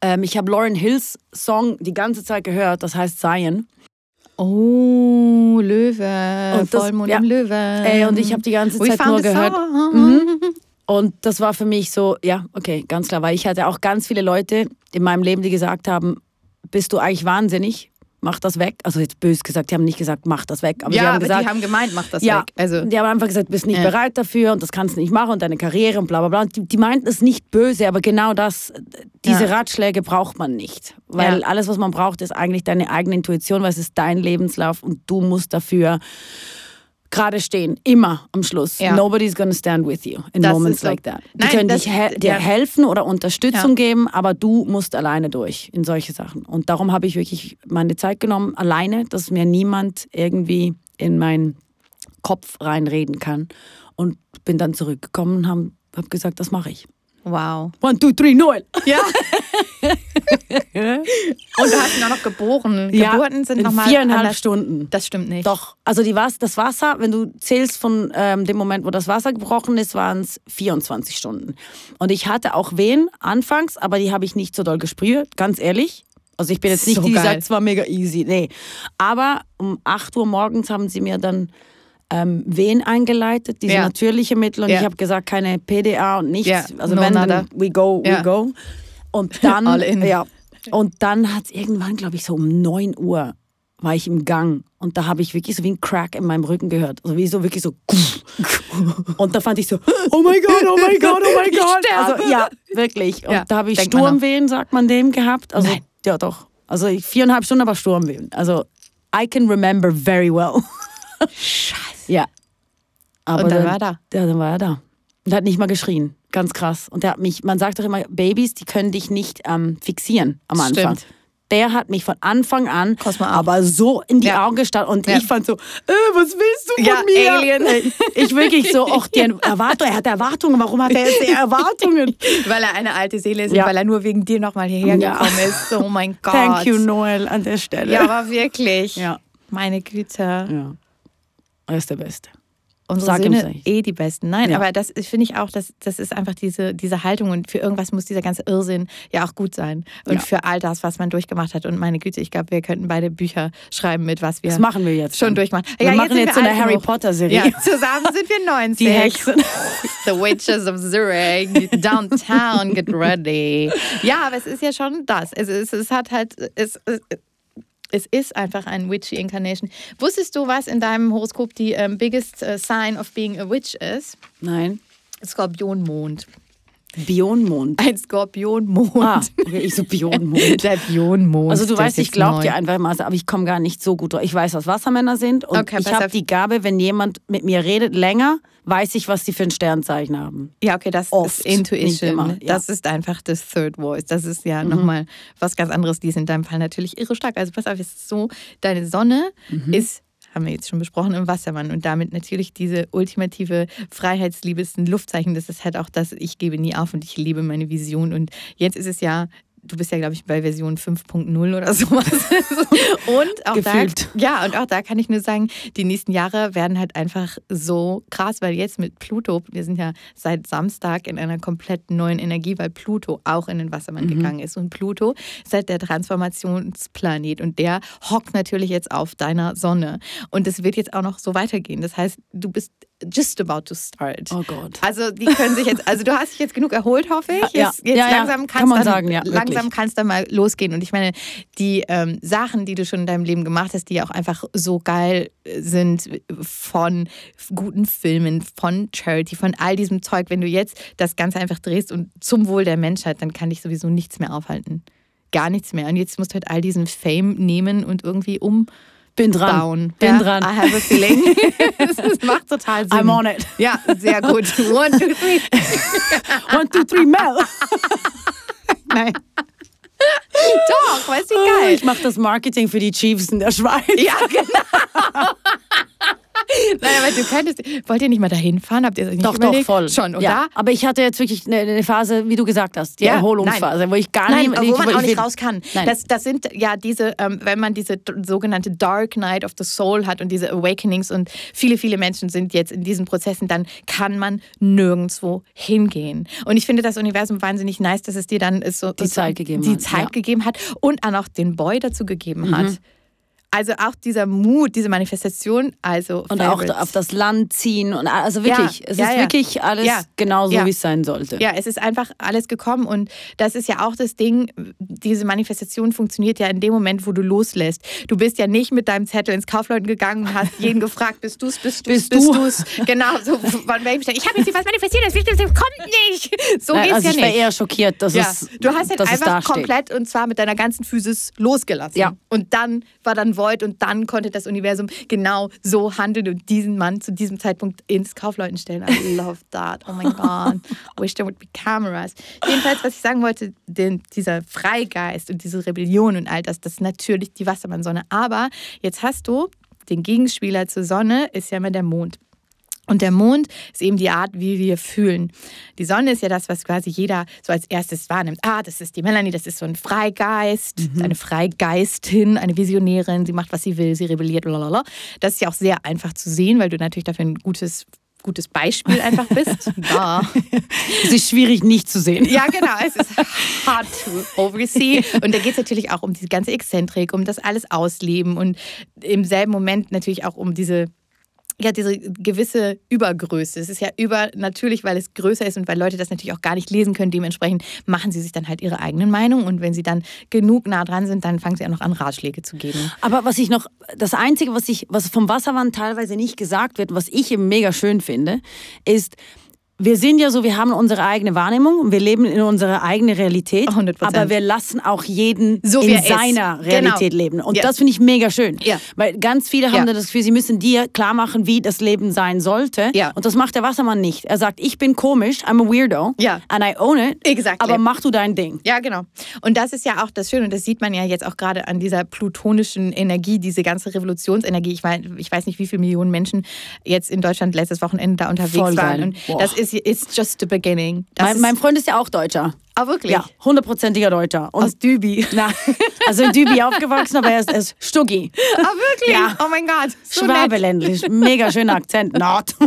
Ähm, ich habe Lauren Hills Song die ganze Zeit gehört, das heißt Zion. Oh, Löwe, und das, Vollmond ja. im Löwe. Ey, und ich habe die ganze Zeit nur gehört. Mhm. Und das war für mich so, ja, okay, ganz klar, weil ich hatte auch ganz viele Leute in meinem Leben, die gesagt haben, bist du eigentlich wahnsinnig? Mach das weg. Also jetzt bös gesagt, die haben nicht gesagt, mach das weg. Aber ja, die haben aber gesagt, die haben gemeint, mach das ja, weg. Also, die haben einfach gesagt, bist nicht ja. bereit dafür und das kannst du nicht machen und deine Karriere und bla bla bla. Die, die meinten es nicht böse, aber genau das, diese ja. Ratschläge braucht man nicht. Weil alles, was man braucht, ist eigentlich deine eigene Intuition, weil es ist dein Lebenslauf und du musst dafür gerade stehen, immer am Schluss. Ja. Nobody's gonna stand with you in das moments so. like that. Die Nein, können das, dich he dir ja. helfen oder Unterstützung ja. geben, aber du musst alleine durch in solche Sachen. Und darum habe ich wirklich meine Zeit genommen, alleine, dass mir niemand irgendwie in meinen Kopf reinreden kann. Und bin dann zurückgekommen und habe hab gesagt, das mache ich. Wow. One, two, three, Noel. Ja. Und du hast ihn auch noch geboren. Ja, Geburten sind nochmal. Viereinhalb Stunden. Das stimmt nicht. Doch. Also die Was das Wasser, wenn du zählst von ähm, dem Moment, wo das Wasser gebrochen ist, waren es 24 Stunden. Und ich hatte auch Wehen anfangs, aber die habe ich nicht so doll gespürt, ganz ehrlich. Also ich bin jetzt nicht so die, die sagt, es war mega easy. Nee. Aber um 8 Uhr morgens haben sie mir dann ähm, Wehen eingeleitet, diese ja. natürliche Mittel. Und ja. ich habe gesagt, keine PDA und nichts. Ja. Also no, wenn, dann we go, we go. Und dann, ja, und dann hat es irgendwann, glaube ich, so um 9 Uhr war ich im Gang und da habe ich wirklich so wie ein Crack in meinem Rücken gehört. Also wie so wirklich so. Und da fand ich so, oh mein Gott, oh mein Gott, oh mein Gott. Also ja, wirklich. Und ja, da habe ich Sturmwehen, sagt man dem, gehabt. Also Nein. ja doch. Also viereinhalb Stunden, aber Sturmwehen. Also I can remember very well. Scheiße. Ja. Aber und dann, dann war er da. Ja, dann war er da. Und hat nicht mal geschrien. Ganz krass. Und der hat mich, man sagt doch immer, Babys, die können dich nicht ähm, fixieren am Anfang. Stimmt. Der hat mich von Anfang an aber so in die ja. Augen gestarrt und ja. ich fand so, äh, was willst du von ja, mir? Alien. Ich wirklich so, ach, die Erwartung, er hat Erwartungen, warum hat er jetzt die Erwartungen? weil er eine alte Seele ist und weil er nur wegen dir nochmal hierher gekommen ist. Oh mein Gott. Thank you, Noel, an der Stelle. Ja, aber wirklich. Ja. Meine Güte. Ja. Er ist der Beste. Unsere Sag Söhne eh die Besten. Nein, ja. aber das finde ich auch, das, das ist einfach diese, diese Haltung und für irgendwas muss dieser ganze Irrsinn ja auch gut sein. Und ja. für all das, was man durchgemacht hat. Und meine Güte, ich glaube, wir könnten beide Bücher schreiben mit was wir. Das machen wir jetzt. Schon durchmachen. Wir ja, machen jetzt, jetzt so eine Harry Potter Serie. Ja, zusammen sind wir 90. Die Hexen. The Witches of Zurich. Downtown, get ready. Ja, aber es ist ja schon das. Es, es, es hat halt, es, es es ist einfach ein Witchy Incarnation. Wusstest du, was in deinem Horoskop die ähm, biggest uh, sign of being a witch ist? Nein. Skorpionmond. Bionmond. Ein Skorpionmond. Ah, okay, ich so Bionmond. Der Bionmond. Also du weißt, ich glaube dir einfach mal, aber ich komme gar nicht so gut durch. Ich weiß, was Wassermänner sind und okay, ich habe die Gabe, wenn jemand mit mir redet länger, weiß ich, was die für ein Sternzeichen haben. Ja, okay, das Oft, ist Intuition. Immer, ja. Das ist einfach das Third Voice. Das ist ja mhm. nochmal was ganz anderes. Die ist in deinem Fall natürlich irre stark. Also pass auf, es ist so, deine Sonne mhm. ist haben wir jetzt schon besprochen, im Wassermann. Und damit natürlich diese ultimative Freiheitsliebes Luftzeichen. Das ist halt auch das, ich gebe nie auf und ich liebe meine Vision. Und jetzt ist es ja du bist ja, glaube ich, bei Version 5.0 oder sowas. und auch Gefühlt. da, ja, und auch da kann ich nur sagen, die nächsten Jahre werden halt einfach so krass, weil jetzt mit Pluto, wir sind ja seit Samstag in einer komplett neuen Energie, weil Pluto auch in den Wassermann gegangen ist. Und Pluto ist halt der Transformationsplanet und der hockt natürlich jetzt auf deiner Sonne. Und es wird jetzt auch noch so weitergehen. Das heißt, du bist just about to start. Oh Gott. Also die können sich jetzt, also du hast dich jetzt genug erholt, hoffe ich. Jetzt, Ja, jetzt ja, ja, langsam kann kann's man dann, sagen, ja, langsam wirklich. kann es dann mal losgehen. Und ich meine, die ähm, Sachen, die du schon in deinem Leben gemacht hast, die ja auch einfach so geil äh, sind, von guten Filmen, von Charity, von all diesem Zeug, wenn du jetzt das Ganze einfach drehst und zum Wohl der Menschheit, dann kann dich sowieso nichts mehr aufhalten. Gar nichts mehr. Und jetzt musst du halt all diesen Fame nehmen und irgendwie umbauen. Bin dran. Bin ja, dran. I have a feeling. das macht total Sinn. I'm on it. Ja, sehr gut. One, two, three. One, two, three, Mel. Nein. Doch, weißt du, wie geil. Ich mache das Marketing für die Chiefs in der Schweiz. Ja, genau. Nein, aber du könntest. Wollt ihr nicht mal dahin fahren? Habt ihr euch nicht Doch, doch, überlegt? voll. Schon, oder? Ja, aber ich hatte jetzt wirklich eine, eine Phase, wie du gesagt hast, die Ja, Erholungsphase, wo ich gar Nein, nicht, wo man auch ich- nicht raus kann. Nein. Das, das sind ja diese, ähm, wenn man diese sogenannte Dark Night of the Soul hat und diese Awakenings und viele, viele Menschen sind jetzt in diesen Prozessen, dann kann man nirgendwo hingehen. Und ich finde das Universum wahnsinnig nice, dass es dir dann so, Die Zeit gegeben die hat, Zeit ja. Mhm. gegeben hat und auch den Boy dazu gegeben hat. Also auch dieser Mut, diese Manifestation, also und auch Favorites. auf das Land ziehen und also wirklich, Ja, es ja, ist ja. wirklich alles genau so, wie es sein sollte. Ja, es ist einfach alles gekommen und das ist ja auch das Ding, diese Manifestation funktioniert ja in dem Moment, wo du loslässt. Du bist ja nicht mit deinem Zettel ins Kaufleuten gegangen und hast jeden gefragt, bist du's, bist du's, Bist bist du? du's? Genau, so von welchem. Ich habe jetzt was manifestiert, das das kommt nicht. So Nein, geht's also ja ich war nicht. eher schockiert, dass Ja, es, du hast halt einfach komplett und zwar mit deiner ganzen Physis losgelassen. Ja. Und dann war dann Void und dann konnte das Universum genau so handeln und diesen Mann zu diesem Zeitpunkt ins Kaufleuten stellen. I love that. Oh my God. Wish there would be cameras. Jedenfalls, was ich sagen wollte, den, dieser Freigeist und diese Rebellion und all das, das ist natürlich die Wassermannsonne. Aber jetzt hast du den Gegenspieler zur Sonne, ist ja immer der Mond. Und der Mond ist eben die Art, wie wir fühlen. Die Sonne ist ja das, was quasi jeder so als erstes wahrnimmt. Ah, das ist die Melanie, das ist so ein Freigeist, eine Freigeistin, eine Visionärin. Sie macht, was sie will, sie rebelliert, lalala. Das ist ja auch sehr einfach zu sehen, weil du natürlich dafür ein gutes, gutes Beispiel einfach bist. Da. Es ist schwierig nicht zu sehen. Ja, genau. Es ist hard to oversee. Und da geht es natürlich auch um diese ganze Exzentrik, um das alles ausleben und im selben Moment natürlich auch um diese ja, diese gewisse Übergröße. Es ist ja übernatürlich, weil es größer ist und weil Leute das natürlich auch gar nicht lesen können. Dementsprechend machen sie sich dann halt ihre eigenen Meinungen und wenn sie dann genug nah dran sind, dann fangen sie auch noch an, Ratschläge zu geben. Aber was ich noch, das Einzige, was ich, was vom Wasserwand teilweise nicht gesagt wird, was ich eben mega schön finde, ist, wir sind ja so, wir haben unsere eigene Wahrnehmung wir leben in unserer eigenen Realität. 100%. Aber wir lassen auch jeden So in er ist. seiner Realität Genau. leben. Und Ja. das finde ich mega schön. Ja. Weil ganz viele haben Ja. das Gefühl, sie müssen dir klar machen, wie das Leben sein sollte. Und das macht der Wassermann nicht. Er sagt, ich bin komisch, I'm a weirdo. And I own it. Exactly. Aber mach du dein Ding. Ja, genau. Und das ist ja auch das Schöne, und das sieht man ja jetzt auch gerade an dieser plutonischen Energie, diese ganze Revolutionsenergie. Ich, mein, ich weiß nicht, wie viele Millionen Menschen jetzt in Deutschland letztes Wochenende da unterwegs Voll waren. Und das ist it's just the beginning. Mein, mein Freund ist ja auch Deutscher. ah, wirklich? Ja, hundertprozentiger Deutscher. Und Aus Dübi. Na, also in Dübi aufgewachsen, aber er ist, er ist Stuggi. Ah, wirklich? Ja. Oh mein Gott. So nett. Schwabeländisch. Mega schöner Akzent. Nord.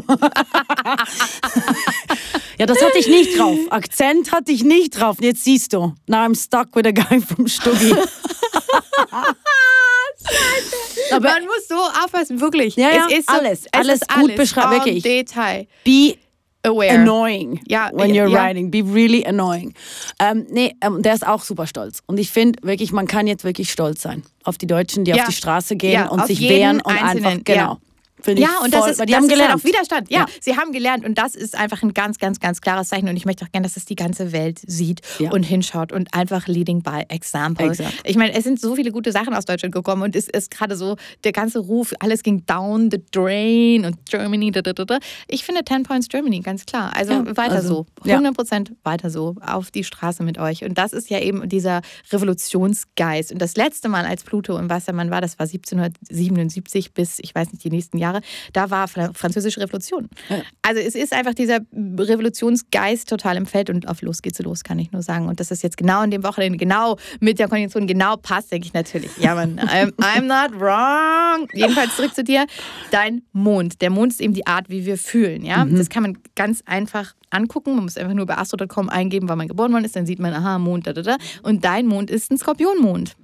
ja, das hatte ich nicht drauf. Akzent hatte ich nicht drauf. Jetzt siehst du. Now I'm stuck with a guy from Stuggi. aber Man muss so aufpassen, wirklich. Ja, ja, es ist so, alles, es alles ist gut alles beschreiben, en wirklich. Detail. be Aware. annoying Ja, when you're ja. writing. Be really annoying. Ähm, nee, ähm, der ist auch super stolz. Und ich finde wirklich, man kann jetzt wirklich stolz sein auf die Deutschen, die Ja. auf die Straße gehen und sich wehren und Einzelnen, einfach, genau. Ja. Finde Ja, und das voll, ist, weil die das haben ist gelernt. halt auch Widerstand. Ja, Ja. sie haben gelernt und das ist einfach ein ganz, ganz, ganz klares Zeichen und ich möchte auch gerne, dass es die ganze Welt sieht Ja. und hinschaut und einfach leading by example. Exakt. Ich meine, es sind so viele gute Sachen aus Deutschland gekommen und es ist gerade so, der ganze Ruf, alles ging down the drain und Germany, da, da, da, da. Ich finde 10 Points Germany, ganz klar. Also Ja, weiter also, so. ja. 100 Prozent weiter so. Auf die Straße mit euch. Und das ist ja eben dieser Revolutionsgeist. Und das letzte Mal, als Pluto im Wassermann war, das war 1777 bis, ich weiß nicht, die nächsten Jahre Jahre, da war französische Revolution. Also es ist einfach dieser Revolutionsgeist total im Feld und auf los geht's los, kann ich nur sagen. Und dass das jetzt genau in dem Wochenende genau mit der Konjunktion genau passt, denke ich natürlich. Ja, man, I'm, I'm not wrong. Jedenfalls zurück zu dir. Dein Mond. Der Mond ist eben die Art, wie wir fühlen. Ja, mhm. das kann man ganz einfach angucken. Man muss einfach nur bei astro.com eingeben, wann man geboren worden ist. Dann sieht man, aha, Mond, da, da, da. Und dein Mond ist ein Skorpionmond.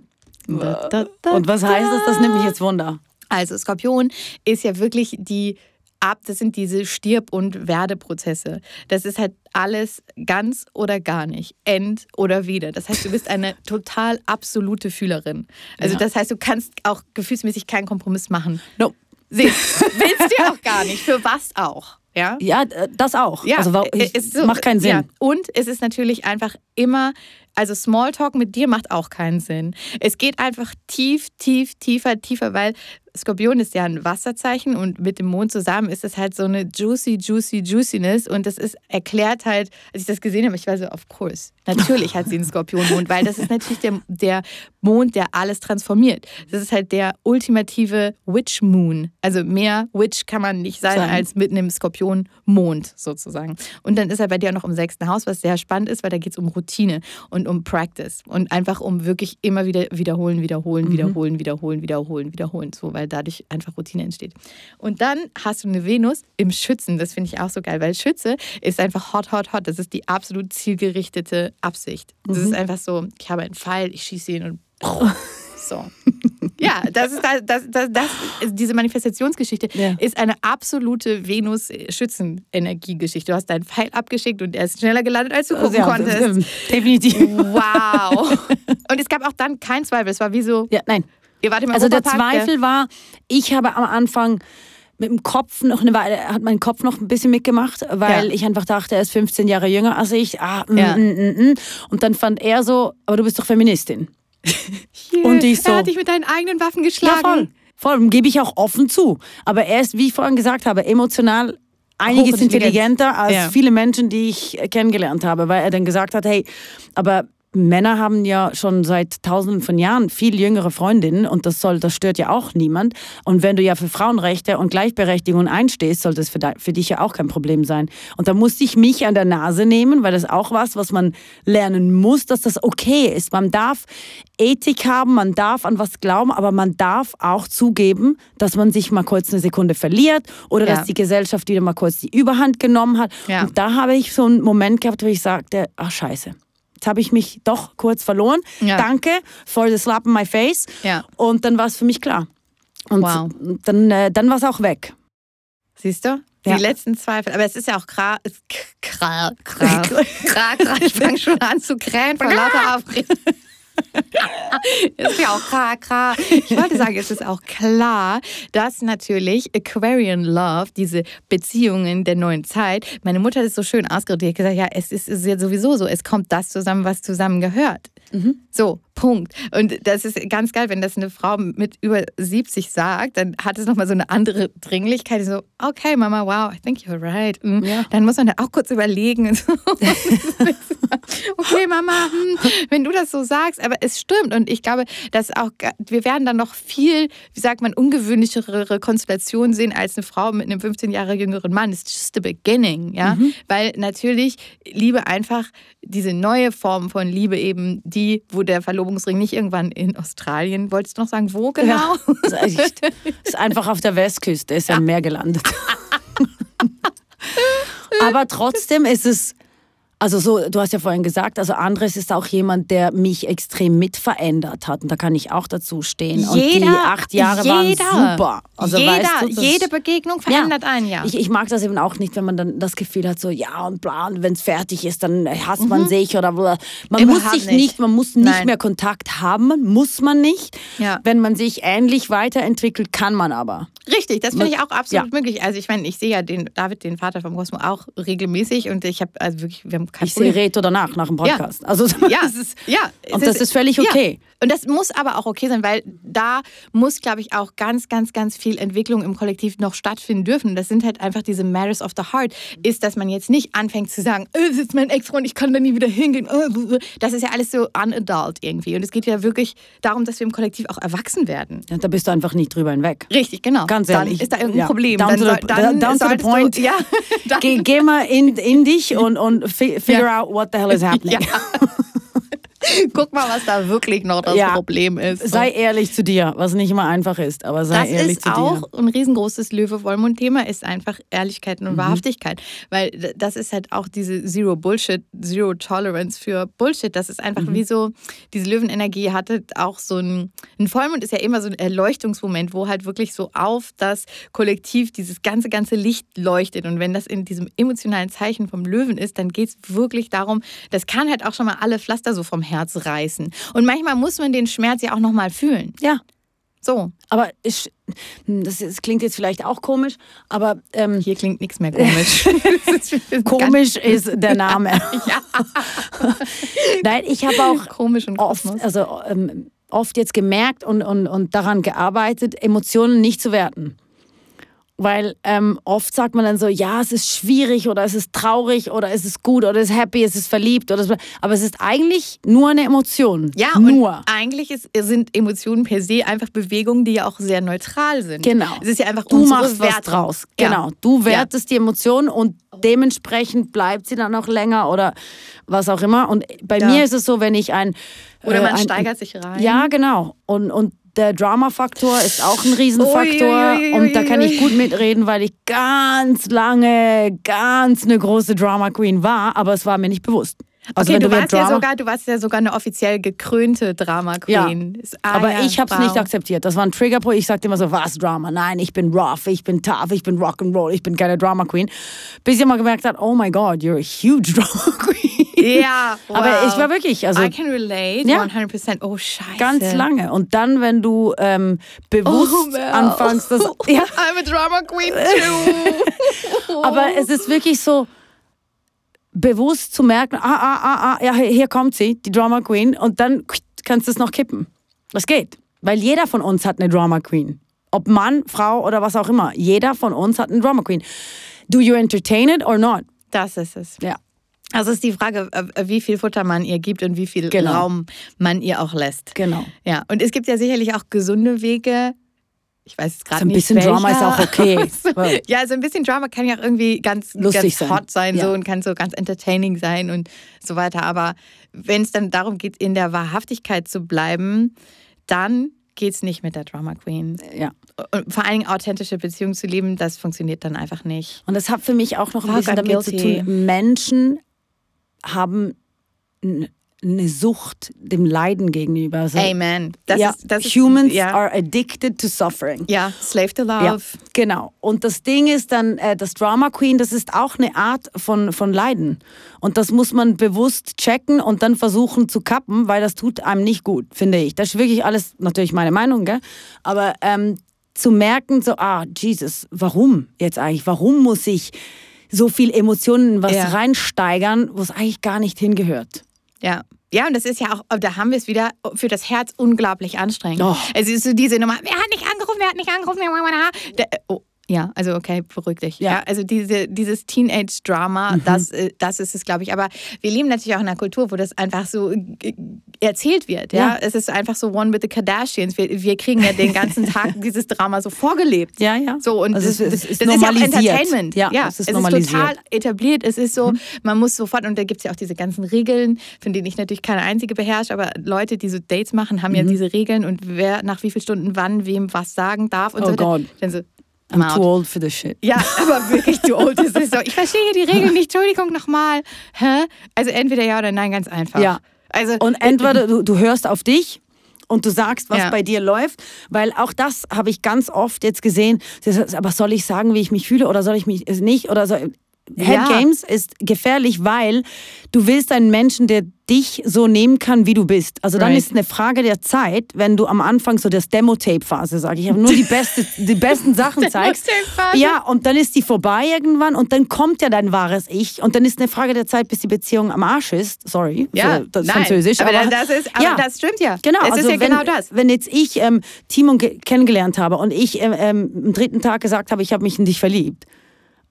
Da, da, da, Und was heißt das? Das nimmt mich jetzt Wunder. Also Skorpion ist ja wirklich die ab, das sind diese Stirb- und Werdeprozesse. Das ist halt alles ganz oder gar nicht, end oder wieder. Das heißt, du bist eine total absolute Fühlerin. Also ja. das heißt, du kannst auch gefühlsmäßig keinen Kompromiss machen. No. Willst du auch gar nicht. Für was auch? Ja, ja das auch. Ja, also, es so, macht keinen Sinn. Ja. Und es ist natürlich einfach immer also Smalltalk mit dir macht auch keinen Sinn. Es geht einfach tief, tief, tiefer, tiefer, weil Skorpion ist ja ein Wasserzeichen und mit dem Mond zusammen ist es halt so eine juicy, juicy, juiciness und das ist erklärt halt, als ich das gesehen habe, ich war so, of course. Natürlich hat sie einen Skorpionmond, weil das ist natürlich der, der Mond, der alles transformiert. Das ist halt der ultimative Witch Moon. Also mehr Witch kann man nicht sein, sein. als mit einem Skorpionmond sozusagen. Und dann ist er bei dir auch noch im sechsten Haus, was sehr spannend ist, weil da geht es um Routine und um Practice und einfach um wirklich immer wieder wiederholen, wiederholen, mhm. wiederholen, wiederholen, wiederholen, wiederholen, so, weil dadurch einfach Routine entsteht. Und dann hast du eine Venus im Schützen, das finde ich auch so geil, weil Schütze ist einfach hot, hot, hot. Das ist die absolut zielgerichtete Absicht. Das mhm. ist einfach so, ich habe einen Pfeil, ich schieße ihn und so. Ja, das ist das, das, das, diese Manifestationsgeschichte ja. ist eine absolute Venus-Schützen-Energiegeschichte. Du hast deinen Pfeil abgeschickt und er ist schneller gelandet, als du gucken ja, konntest. Definitiv. Wow. Und es gab auch dann keinen Zweifel. Es war wie so. Ja, nein. Ihr wart im also der Zweifel war, ich habe am Anfang mit dem Kopf noch eine Weile, hat mein Kopf noch ein bisschen mitgemacht, weil ja. ich einfach dachte, er ist 15 Jahre jünger als ich. Ah, mm, ja. mm, mm, mm. Und dann fand er so, aber du bist doch Feministin. und ich so. Er hat dich mit deinen eigenen Waffen geschlagen. Ja, voll. Voll, gebe ich auch offen zu. Aber er ist, wie ich vorhin gesagt habe, emotional einiges intelligenter als ja. viele Menschen, die ich kennengelernt habe, weil er dann gesagt hat, hey, aber Männer haben ja schon seit tausenden von Jahren viel jüngere Freundinnen und das soll, das stört ja auch niemand. Und wenn du ja für Frauenrechte und Gleichberechtigung einstehst, soll das für, für dich ja auch kein Problem sein. Und da musste ich mich an der Nase nehmen, weil das auch was, was man lernen muss, dass das okay ist. Man darf Ethik haben, man darf an was glauben, aber man darf auch zugeben, dass man sich mal kurz eine Sekunde verliert oder ja. dass die Gesellschaft wieder mal kurz die Überhand genommen hat. Ja. Und da habe ich so einen Moment gehabt, wo ich sagte, ach scheiße Jetzt habe ich mich doch kurz verloren. Ja. Danke for the slap in my face. Ja. Und dann war es für mich klar. Und wow. dann, äh, dann war es auch weg. Siehst du? Die ja. letzten Zweifel. Aber es ist ja auch kra, kra, kra, kra, kra, Ich fange schon an zu krähen vor lauter Aufregung. Ist ja auch klar, klar. Ich wollte sagen, es ist auch klar, dass natürlich Aquarian Love, diese Beziehungen der neuen Zeit, meine Mutter hat es so schön ausgedrückt, die hat gesagt, ja, es ist, ist ja sowieso so, es kommt das zusammen, was zusammen gehört. Mhm. So, Punkt. Und das ist ganz geil, wenn das eine Frau mit über 70 sagt, dann hat es nochmal so eine andere Dringlichkeit. So, okay, Mama, wow, I think you're right. Mhm. Ja. Dann muss man da auch kurz überlegen. okay, Mama, hm, wenn du das so sagst, aber es stimmt. Und ich glaube, dass auch, wir werden dann noch viel, wie sagt man, ungewöhnlichere Konstellationen sehen als eine Frau mit einem 15 Jahre jüngeren Mann. It's just the beginning, ja. Mhm. Weil natürlich Liebe einfach diese neue Form von Liebe eben, die, wo der Verlobungsring nicht irgendwann in Australien, wolltest du noch sagen, wo genau? Ja, ist, ist einfach auf der Westküste, ist ja im Meer gelandet. Aber trotzdem ist es also so, du hast ja vorhin gesagt, also Andres ist auch jemand, der mich extrem mitverändert hat und da kann ich auch dazu stehen. Jeder, und die acht Jahre jeder, waren super. Also jeder, weißt du, jede Begegnung verändert ja, einen, ja. Ich, ich, mag das eben auch nicht, wenn man dann das Gefühl hat, so ja und bla, und wenn es fertig ist, dann hasst mhm. man sich oder man Überhaupt muss sich nicht. nicht, man muss nicht Nein. mehr Kontakt haben, muss man nicht. Ja. Wenn man sich ähnlich weiterentwickelt, kann man aber. Richtig, das finde ich auch absolut ja. möglich. Also ich meine, ich sehe ja den David, den Vater vom Cosmo, auch regelmäßig und ich habe also wirklich, wir haben. Kein Ich sehe Problem. Reto danach, nach dem Podcast. Also Ja, das ist, ja. und das ist völlig okay. Ja. Und das muss aber auch okay sein, weil da muss, glaube ich, auch ganz, ganz, ganz viel Entwicklung im Kollektiv noch stattfinden dürfen. Das sind halt einfach diese Matters of the Heart. Ist, dass man jetzt nicht anfängt zu sagen, äh, das ist mein Ex-Freund, ich kann da nie wieder hingehen. Äh, Das ist ja alles so unadult irgendwie. Und es geht ja wirklich darum, dass wir im Kollektiv auch erwachsen werden. ja, da bist du einfach nicht drüber hinweg. Richtig, genau. Ganz dann ehrlich. ist da irgendein Ja. Problem. Down dann to the- dann down to the point. Du, ja, dann, Geh, geh mal in, in dich und, und fi- figure Ja. out what the hell is happening. ja. Guck mal, was da wirklich noch das Ja. Problem ist. Sei ehrlich zu dir, was nicht immer einfach ist, aber sei das ehrlich ist zu auch dir. ein riesengroßes Löwe-Wollmund-Thema, ist einfach Ehrlichkeit Mhm. und Wahrhaftigkeit. Weil das ist halt auch diese Zero Bullshit, Zero Tolerance für Bullshit. Das ist einfach Mhm. wie so, diese Löwenenergie hatte auch so ein, ein Vollmond ist ja immer so ein Erleuchtungsmoment, wo halt wirklich so auf das Kollektiv dieses ganze, ganze Licht leuchtet. Und wenn das in diesem emotionalen Zeichen vom Löwen ist, dann geht es wirklich darum, das kann halt auch schon mal alle Pflaster so vom Herz reißen. Und manchmal muss man den Schmerz ja auch nochmal fühlen. Ja, So, aber ich, das, das klingt jetzt vielleicht auch komisch, aber ähm, Hier klingt nichts mehr komisch. Komisch ist der Name. Ja. Nein, ich habe auch komisch und oft, Kosmos. also ähm, oft jetzt gemerkt und, und, und daran gearbeitet, Emotionen nicht zu werten. Weil ähm, oft sagt man dann so, ja, es ist schwierig oder es ist traurig oder es ist gut oder es ist happy, es ist verliebt oder es, aber es ist eigentlich nur eine Emotion. Ja, nur. eigentlich ist, sind Emotionen per se einfach Bewegungen, die ja auch sehr neutral sind. Genau. Es ist ja einfach Du machst was Wertung. draus. Ja. Genau. Du wertest die Emotion und dementsprechend bleibt sie dann auch länger oder was auch immer. Und bei Ja. mir ist es so, wenn ich ein. Oder äh, man ein, steigert sich rein. Ja, genau. Und, und der Drama-Faktor ist auch ein Riesenfaktor. Ui, ui, ui, und da kann ich gut mitreden, weil ich ganz lange ganz eine große Drama-Queen war, aber es war mir nicht bewusst. Also okay, du, warst ja sogar, du warst ja sogar eine offiziell gekrönte Drama Queen. Ist- ah, aber ja, ich habe es wow. nicht akzeptiert. Das war ein Triggerpoint. Ich sagte immer so, was Drama? Nein, ich bin rough, ich bin tough, ich bin Rock'n'Roll, ich bin keine Drama Queen. Bis ich mal gemerkt habe, oh my God, you're a huge Drama Queen. Ja, wow. Aber ich war wirklich, also I can relate, Ja. 100%. Oh, scheiße. ganz lange. Und dann, wenn du ähm, bewusst Oh, anfängst, das, ja, I'm a Drama Queen too. aber es ist wirklich so bewusst zu merken, ah, ah, ah, ah, ja, hier kommt sie, die Drama Queen, und dann kannst du es noch kippen. Das geht. Weil jeder von uns hat eine Drama Queen. Ob Mann, Frau oder was auch immer. Jeder von uns hat eine Drama Queen. Do you entertain it or not? Das ist es. Ja. Also ist die Frage, äh, wie viel Futter man ihr gibt und wie viel Genau. Raum man ihr auch lässt. Genau. Ja, und es gibt ja sicherlich auch gesunde Wege. Ich weiß jetzt gerade So ein nicht. bisschen welcher. Drama ist auch okay. So, ja, also ein bisschen Drama kann ja auch irgendwie ganz, Lustig ganz sein. hot sein Ja. so, und kann so ganz entertaining sein und so weiter. Aber wenn es dann darum geht, in der Wahrhaftigkeit zu bleiben, dann geht es nicht mit der Drama Queen. Ja. Und vor allen Dingen authentische Beziehungen zu leben, das funktioniert dann einfach nicht. Und das hat für mich auch noch ein Fuck, bisschen damit zu guilty. tun. Menschen haben eine Sucht dem Leiden gegenüber. Also, Amen. Das ja, ist, das ist, humans ja, are addicted to suffering. ja, Slave to Love. Ja, genau. Und das Ding ist dann, äh, das Drama Queen, das ist auch eine Art von, von Leiden. Und das muss man bewusst checken und dann versuchen zu kappen, weil das tut einem nicht gut, finde ich. Das ist wirklich alles natürlich meine Meinung, gell? Aber ähm, zu merken, so, ah, Jesus, warum jetzt eigentlich? Warum muss ich so viel Emotionen was Ja. reinsteigern, wo es eigentlich gar nicht hingehört? Ja. Ja, und das ist ja auch, da haben wir es wieder für das Herz unglaublich anstrengend. Oh. Es ist so diese Nummer, wer hat nicht angerufen, wer hat nicht angerufen, der, oh, ja, also okay, beruhig dich. Ja. Ja. also diese, dieses Teenage-Drama, das, äh, das ist es, glaube ich. Aber wir leben natürlich auch in einer Kultur, wo das einfach so äh, erzählt wird. Ja? Ja. Es ist einfach so One with the Kardashians. Wir, wir kriegen ja den ganzen Tag dieses Drama so vorgelebt. Ja, ja. So, und Also das, es es ist das ist ja auch. Entertainment. Ja, ja es ist es ist total etabliert. Es ist so, man muss sofort, und da gibt es ja auch diese ganzen Regeln, von denen ich natürlich keine einzige beherrsche, aber Leute, die so Dates machen, haben ja diese Regeln und wer nach wie vielen Stunden wann wem was sagen darf und Oh so. Gott. Dann so, I'm I'm too out. old for this shit. Ja, aber wirklich zu old. Ist so, ich verstehe hier die Regeln nicht. Entschuldigung nochmal. Hä? Also entweder ja oder nein, ganz einfach. Ja. Also, Und entweder du, du hörst auf dich und du sagst, was Ja. bei dir läuft, weil auch das habe ich ganz oft jetzt gesehen. Aber soll ich sagen, wie ich mich fühle oder soll ich mich es nicht? Oder soll, Head Ja. Games ist gefährlich, weil du willst einen Menschen, der dich so nehmen kann, wie du bist. Also dann Right. ist eine Frage der Zeit, wenn du am Anfang so das Demo-Tape-Phase, sage ich, aber nur die, beste, die besten Sachen zeigst. Ja, und dann ist die vorbei irgendwann und dann kommt ja dein wahres Ich und dann ist eine Frage der Zeit, bis die Beziehung am Arsch ist. Sorry, Ja, für das nein, Französisch. aber das ist- aber das stimmt ja. Genau, Es ist also ja wenn, genau das. Wenn jetzt ich ähm, Timon ge- kennengelernt habe und ich ähm, ähm, am dritten Tag gesagt habe, ich habe mich in dich verliebt,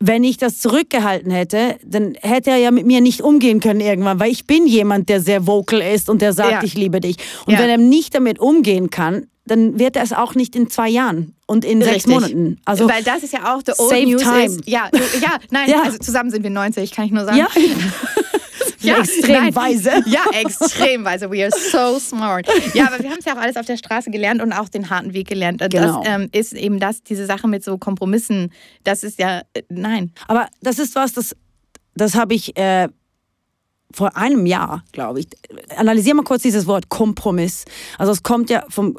wenn ich das zurückgehalten hätte, dann hätte er ja mit mir nicht umgehen können irgendwann, weil ich bin jemand, der sehr vocal ist und der sagt, Ja. ich liebe dich. Und Ja. wenn er nicht damit umgehen kann, dann wird er es auch nicht in zwei Jahren und in sechs Richtig. Monaten. Also Weil das ist ja auch the old Save news time. ist. Ja, ja, nein, Ja. also zusammen sind wir 90, kann ich nur sagen. ja, Ja, extrem nein. weise. Ja, extrem weise. We are so smart. Ja, aber wir haben es ja auch alles auf der Straße gelernt und auch den harten Weg gelernt. Und Genau. das ähm, ist eben das, diese Sache mit so Kompromissen, das ist ja, äh, nein. Aber das ist was, das, das habe ich äh, vor einem Jahr, glaube ich. Analysier mal kurz dieses Wort Kompromiss. Also es kommt ja vom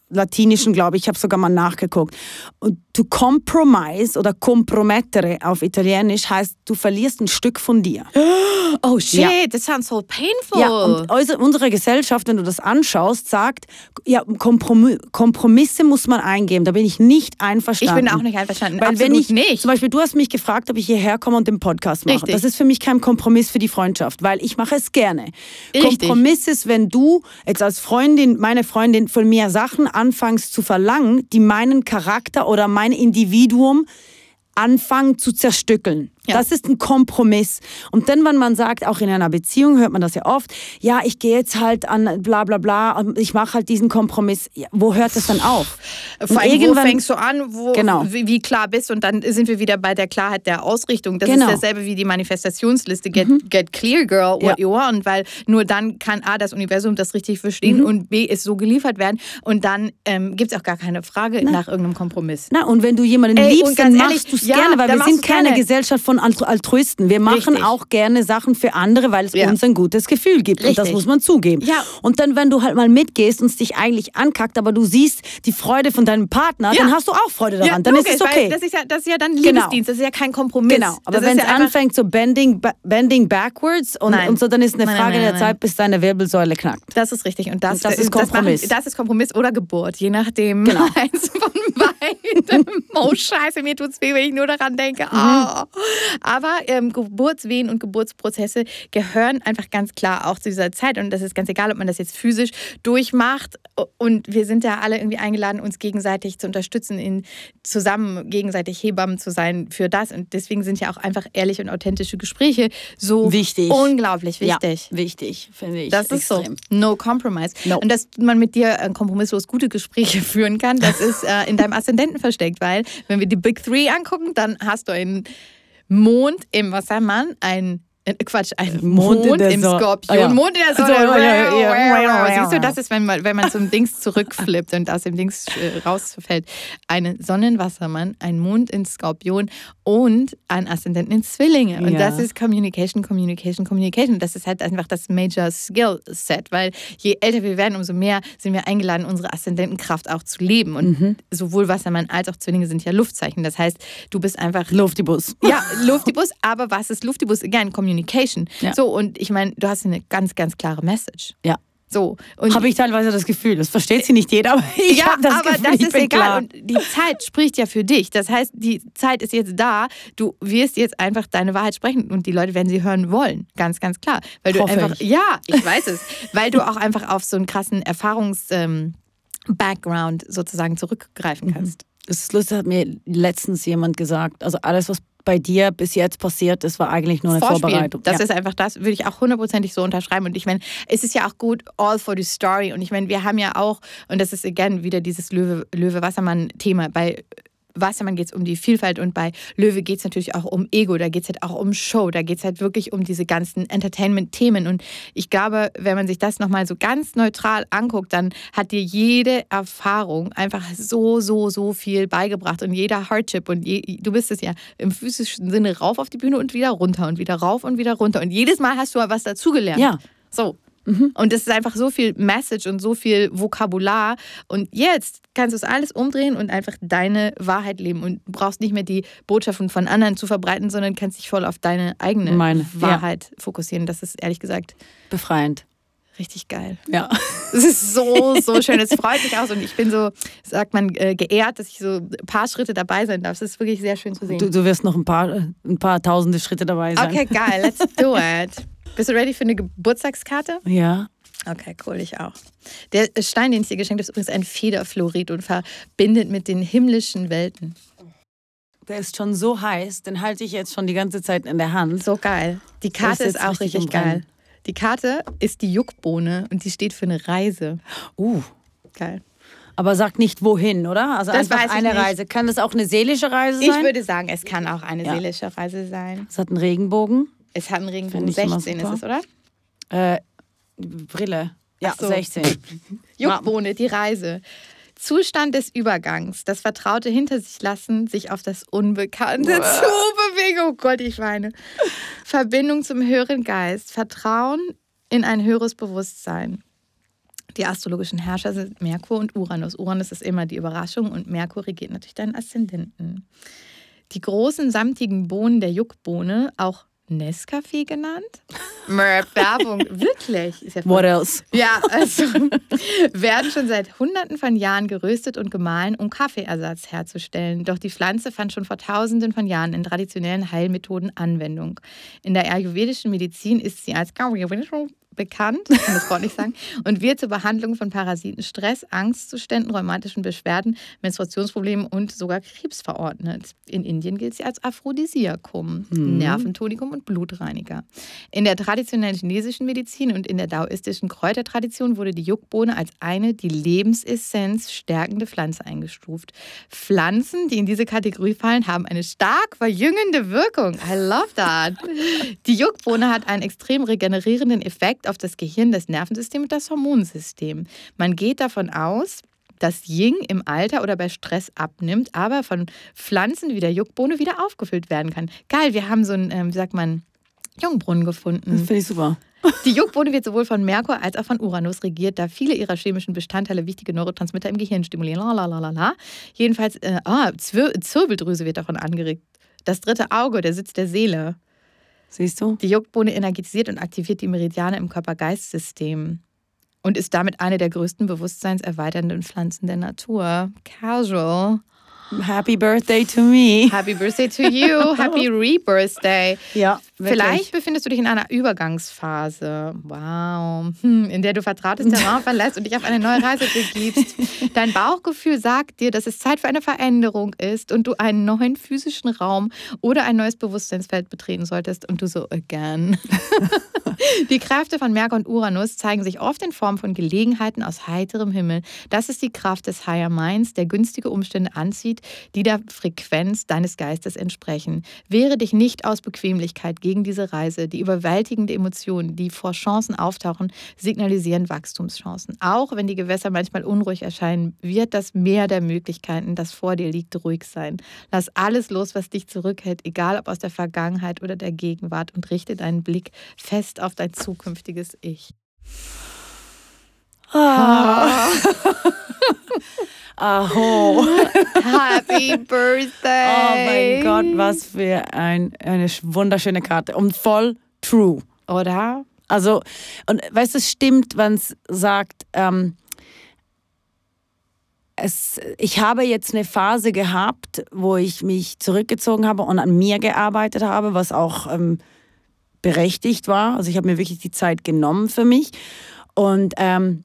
Latinischen, glaube ich, ich habe sogar mal nachgeguckt. Und to compromise oder compromettere auf Italienisch heißt, du verlierst ein Stück von dir. Oh shit, Ja. that sounds so painful. Ja, und also unsere Gesellschaft, wenn du das anschaust, sagt, ja, Kompromi Kompromisse muss man eingehen. Da bin ich nicht ich einverstanden. bin auch nicht einverstanden. Weil Absolut wenn ich, nicht. zum Beispiel, du hast mich gefragt, ob ich hierher komme und den Podcast mache. Richtig. Das ist für mich kein Kompromiss für die Freundschaft, weil ich mache es gerne. Richtig. Kompromiss ist, wenn du jetzt als Freundin, meine Freundin, von mir Sachen anfängst zu verlangen, die meinen Charakter oder mein Individuum anfangen zu zerstückeln. Ja. Das ist ein Kompromiss. Und dann, wenn man sagt, auch in einer Beziehung hört man das ja oft, ja, ich gehe jetzt halt an bla bla bla und ich mache halt diesen Kompromiss. Ja, wo hört das dann auf? Vor allem, wo fängst du an, wo, Genau. wie, wie klar bist und dann sind wir wieder bei der Klarheit der Ausrichtung. Das Genau. Mhm. ist dasselbe wie die Manifestationsliste. Get, get clear, girl, what Ja. you want, weil nur dann kann A, das Universum das richtig verstehen Mhm. und B, es so geliefert werden und dann ähm, gibt es auch gar keine Frage nach irgendeinem Kompromiss. Na, und wenn du jemanden Ey, liebst, dann ehrlich, machst du es gerne, weil wir sind keine. Gesellschaft von Altru Altruisten. Wir machen Richtig. auch gerne Sachen für andere, weil es Ja. uns ein gutes Gefühl gibt. Und das Richtig. muss man zugeben. Ja. Und dann, wenn du halt mal mitgehst und es dich eigentlich ankackt, aber du siehst die Freude von deinem Partner, Ja. dann hast du auch Freude daran. Ja, dann logisch, ist es okay. Das, ist ja, das ist ja dann Genau. Liebesdienst, das ist ja kein Kompromiss. Genau, aber Das ist wenn es anfängt so bending, bending backwards und, und so, dann ist eine Nein, Frage nein, der nein, Zeit, bis deine Wirbelsäule knackt. Das ist richtig. Und das, Und das ist machen- Kompromiss. Das, ist Kompromiss oder Geburt, je nachdem. Genau. Eins von beiden. oh, scheiße, mir tut's weh, wenn ich nur daran denke. Mhm. Aber ähm, Geburtswehen und Geburtsprozesse gehören einfach ganz klar auch zu dieser Zeit. Und das ist ganz egal, ob man das jetzt physisch durchmacht. Und wir sind ja alle irgendwie eingeladen, uns gegenseitig zu unterstützen, in zusammen gegenseitig Hebammen zu sein für das. Und deswegen sind ja auch einfach ehrliche und authentische Gespräche so Wichtig. unglaublich wichtig. Ja, wichtig, finde ich. Das ist extrem. so. No compromise. No. Und dass man mit dir äh, kompromisslos gute Gespräche führen kann, das ist äh, in deinem Aszendenten versteckt, weil wenn wir die Big Three angucken, dann hast du einen Mond im Wassermann, ein Quatsch, ein Mond Mond, der im Sonne. Skorpion, Ah, ja. Mond in der So, Sonne. ja, ja, ja. Siehst du, das ist, wenn man, wenn man zum Dings zurückflippt und aus dem Dings äh, rausfällt. Ein Sonnenwassermann, ein Mond in Skorpion und ein Aszendenten in Zwillinge. Und das ist Communication, Communication, Communication. Das ist halt einfach das Major Skill Set, weil je älter wir werden, umso mehr sind wir eingeladen, unsere Aszendentenkraft auch zu leben. Und Mhm. sowohl Wassermann als auch Zwillinge sind ja Luftzeichen. Das heißt, du bist einfach Luftibus. ja, Luftibus, aber was ist Luftibus? Again, Communication. Ja. So, und ich meine, du hast eine ganz, ganz klare Message. Ja. So. Und Habe ich teilweise das Gefühl. Das versteht sie nicht jeder, aber ich ja, habe das aber Gefühl, das ich ist bin egal. klar. Und die Zeit spricht ja für dich. Das heißt, die Zeit ist jetzt da. Du wirst jetzt einfach deine Wahrheit sprechen und die Leute werden sie hören wollen. Ganz, ganz klar. Weil du Hoffe einfach, ich. ja, ich weiß es. Weil du auch einfach auf so einen krassen Erfahrungs- ähm, Background sozusagen zurückgreifen Mhm. kannst. Das ist lustig, hat mir letztens jemand gesagt. Also alles, was bei dir bis jetzt passiert ist, war eigentlich nur eine Vorspielen. Vorbereitung. Das ja. ist einfach das, würde ich auch hundertprozentig so unterschreiben. Und ich meine, es ist ja auch gut, all for the story. Und ich meine, wir haben ja auch, und das ist again wieder dieses Löwe- Löwe-Wassermann-Thema, bei Wassermann geht es um die Vielfalt und bei Löwe geht es natürlich auch um Ego, da geht es halt auch um Show, da geht es halt wirklich um diese ganzen Entertainment-Themen. Und ich glaube, wenn man sich das nochmal so ganz neutral anguckt, dann hat dir jede Erfahrung einfach so, so, so viel beigebracht und jeder Hardship und je, du bist es ja im physischen Sinne rauf auf die Bühne und wieder runter und wieder rauf und wieder runter. Und jedes Mal hast du was dazugelernt. Ja. So. Und es ist einfach so viel Message und so viel Vokabular. Und jetzt kannst du es alles umdrehen und einfach deine Wahrheit leben. Und du brauchst nicht mehr die Botschaften von anderen zu verbreiten, sondern kannst dich voll auf deine eigene Meine, Wahrheit fokussieren. Das ist ehrlich gesagt Befreiend. richtig geil. Ja. Es ist so, so schön. Es freut mich aus und ich bin so, sagt man, äh, geehrt, dass ich so ein paar Schritte dabei sein darf. Es ist wirklich sehr schön zu sehen. Du, du wirst noch ein paar, ein paar tausende Schritte dabei sein. Okay, geil. Let's do it. Bist du ready für eine Geburtstagskarte? Ja. Okay, cool, ich auch. Der Stein, den ich dir geschenkt habe, ist übrigens ein Federfluorid und verbindet mit den himmlischen Welten. Der ist schon so heiß, den halte ich jetzt schon die ganze Zeit in der Hand. So geil. Die Karte jetzt ist auch richtig richtig geil. Die Karte ist die Juckbohne und die steht für eine Reise. Uh. Geil. Aber sag nicht wohin, oder? Also Das einfach ich eine nicht. Reise. Kann das auch eine seelische Reise Ich sein? würde sagen, es kann auch eine Ja. seelische Reise sein. es hat einen Regenbogen. Es hat ich immer 16 ist es, oder? Äh, Brille. Ja, so. 16. Juckbohne, die Reise. Zustand des Übergangs, das Vertraute hinter sich lassen, sich auf das Unbekannte zu bewegen. Oh Gott, ich weine. Verbindung zum höheren Geist, Vertrauen in ein höheres Bewusstsein. Die astrologischen Herrscher sind Merkur und Uranus. Uranus ist immer die Überraschung und Merkur regiert natürlich deinen Aszendenten. Die großen samtigen Bohnen der Juckbohne, auch Nescafé genannt. Werbung, wirklich. Ist ja What else? ja, also werden schon seit Hunderten von Jahren geröstet und gemahlen, um Kaffeeersatz herzustellen. Doch die Pflanze fand schon vor Tausenden von Jahren in traditionellen Heilmethoden Anwendung. In der ayurvedischen Medizin ist sie als bekannt, kann das Wort nicht sagen, und wird zur Behandlung von Parasiten, Stress, Angstzuständen, rheumatischen Beschwerden, Menstruationsproblemen und sogar Krebs verordnet. In Indien gilt sie als Aphrodisiakum, Nerventonikum und Blutreiniger. In der traditionellen chinesischen Medizin und in der daoistischen Kräutertradition wurde die Juckbohne als eine die Lebensessenz stärkende Pflanze eingestuft. Pflanzen, die in diese Kategorie fallen, haben eine stark verjüngende Wirkung. I love that. Die Juckbohne hat einen extrem regenerierenden Effekt auf das Gehirn, das Nervensystem und das Hormonsystem. Man geht davon aus, dass Ying im Alter oder bei Stress abnimmt, aber von Pflanzen wie der Juckbohne wieder aufgefüllt werden kann. Geil, wir haben so einen, ähm, wie sagt man, Jungbrunnen gefunden. Finde ich super. Die Juckbohne wird sowohl von Merkur als auch von Uranus regiert, da viele ihrer chemischen Bestandteile wichtige Neurotransmitter im Gehirn stimulieren. Lalalala. Jedenfalls, äh, ah, Zwir Zirbeldrüse wird davon angeregt. Das dritte Auge, der Sitz der Seele. Siehst du? Die Juckbohne energetisiert und aktiviert die Meridiane im Körper-Geist-System und ist damit eine der größten bewusstseinserweiternden Pflanzen der Natur. Casual. Happy Birthday to me. Happy Birthday to you. Happy Rebirthday. Ja, Vielleicht befindest du dich in einer Übergangsphase, wow, hm, in der du vertrautes Terrain verlässt und dich auf eine neue Reise begibst. Dein Bauchgefühl sagt dir, dass es Zeit für eine Veränderung ist und du einen neuen physischen Raum oder ein neues Bewusstseinsfeld betreten solltest und du so again. Die Kräfte von Merkur und Uranus zeigen sich oft in Form von Gelegenheiten aus heiterem Himmel. Das ist die Kraft des Higher Minds, der günstige Umstände anzieht, die der Frequenz deines Geistes entsprechen. Wehre dich nicht aus Bequemlichkeit gegen diese Reise. Die überwältigende Emotionen, die vor Chancen auftauchen, signalisieren Wachstumschancen. Auch wenn die Gewässer manchmal unruhig erscheinen, wird das Meer der Möglichkeiten, das vor dir liegt, ruhig sein. Lass alles los, was dich zurückhält, egal ob aus der Vergangenheit oder der Gegenwart, und richte deinen Blick fest auf dein zukünftiges Ich. Ah. Aho. Happy Birthday! Oh mein Gott, was für ein, eine wunderschöne Karte. Und voll true. Oder? Also, und weißt du, es stimmt, wenn es sagt, ähm, es, ich habe jetzt eine Phase gehabt, wo ich mich zurückgezogen habe und an mir gearbeitet habe, was auch ähm, berechtigt war. Also ich habe mir wirklich die Zeit genommen für mich. Und ähm,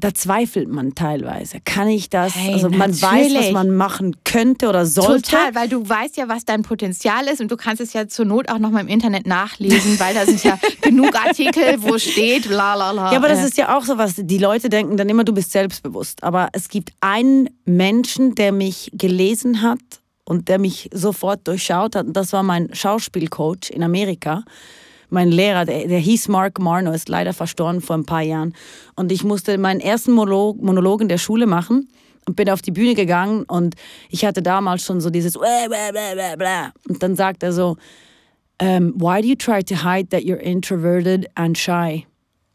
da zweifelt man teilweise. Kann ich das? Hey, also man weiß, was natürlich. man machen könnte oder sollte. Total, weil du weißt ja, was dein Potenzial ist und du kannst es ja zur Not auch noch mal im Internet nachlesen, weil da sind ja genug Artikel, wo steht, bla bla bla. Ja, aber das ist ja auch so was. Die Leute denken dann immer, du bist selbstbewusst. Aber es gibt einen Menschen, der mich gelesen hat und der mich sofort durchschaut hat. Und das war mein Schauspielcoach in Amerika. Mein Lehrer, der, der hieß Mark Marno, ist leider verstorben vor ein paar Jahren. Und ich musste meinen ersten Monolog, Monolog in der Schule machen und bin auf die Bühne gegangen und ich hatte damals schon so dieses und dann sagt er so, um, why do you try to hide that you're introverted and shy?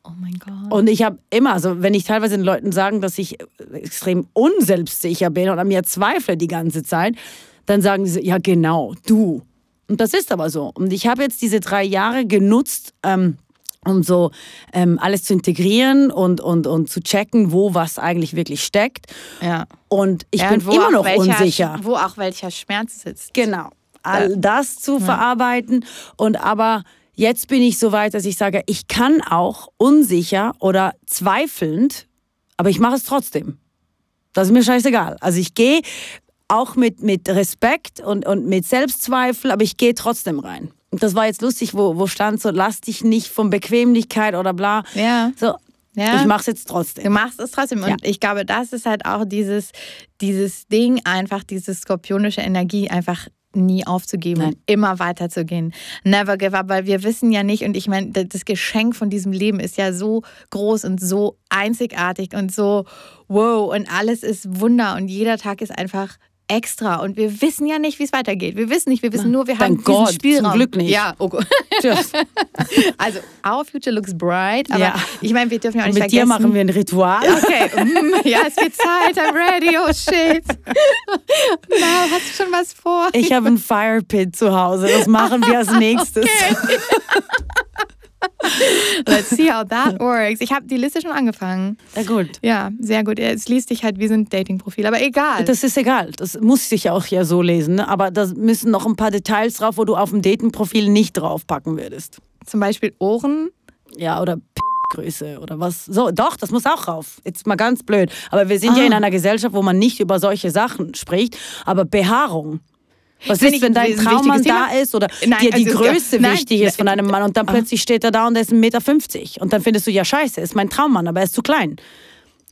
Oh mein Gott. Und ich habe immer, also wenn ich teilweise den Leuten sagen, dass ich extrem unselbstsicher bin und an mir zweifle die ganze Zeit, dann sagen sie, ja genau, du. Und das ist aber so. Und ich habe jetzt diese drei Jahre genutzt, ähm, um so ähm, alles zu integrieren und, und, und zu checken, wo was eigentlich wirklich steckt. Ja. Und ich ja, bin und immer noch welcher, unsicher. Wo auch welcher Schmerz sitzt. Genau. All das zu verarbeiten. Und aber jetzt bin ich so weit, dass ich sage, ich kann auch unsicher oder zweifelnd, aber ich mache es trotzdem. Das ist mir scheißegal. Also ich gehe auch mit, mit Respekt und, und mit Selbstzweifel, aber ich gehe trotzdem rein. Und das war jetzt lustig, wo, wo stand so, lass dich nicht von Bequemlichkeit oder bla. Ja. So, Ja. ich mache es jetzt Du trotzdem. machst es trotzdem. Und Ja. ich glaube, das ist halt auch dieses, dieses Ding, einfach diese skorpionische Energie einfach nie aufzugeben Nein. und immer weiterzugehen. Never give up, weil wir wissen ja nicht, und ich meine, das Geschenk von diesem Leben ist ja so groß und so einzigartig und so wow und alles ist Wunder und jeder Tag ist einfach extra und wir wissen ja nicht, wie es weitergeht. Wir wissen nicht, wir wissen nur, wir Thank haben diesen God, zum Spielraum. Glück nicht. Ja, oh Gott. Tschüss. Also, our future looks bright, aber Ja. ich meine, wir dürfen ja auch nicht mit dir vergessen. machen wir ein Ritual. Okay, mm, ja, es wird Zeit, I'm ready, oh shit. Na, hast du schon was vor? Ich habe ein Firepit zu Hause. Das machen wir als nächstes. Let's see how that works. Ich habe die Liste schon angefangen. Na gut. Ja, sehr gut. Es liest sich halt wie so ein Dating-Profil, aber egal. Das ist egal. Das muss sich ja auch ja so lesen. Ne? Aber da müssen noch ein paar Details drauf, wo du auf dem Datenprofil nicht draufpacken würdest. Zum Beispiel Ohren. Ja, oder Größe oder was. So, doch, das muss auch rauf. Jetzt mal ganz blöd. Aber wir sind ja Ah. in einer Gesellschaft, wo man nicht über solche Sachen spricht. Aber Behaarung. Was ist, wenn ein dein Traummann da ist oder Nein, dir die also, Größe nein, wichtig ist von einem Mann und dann plötzlich steht er da und er ist 1,50 Meter und dann findest du, ja scheiße, ist mein Traummann, aber er ist zu klein.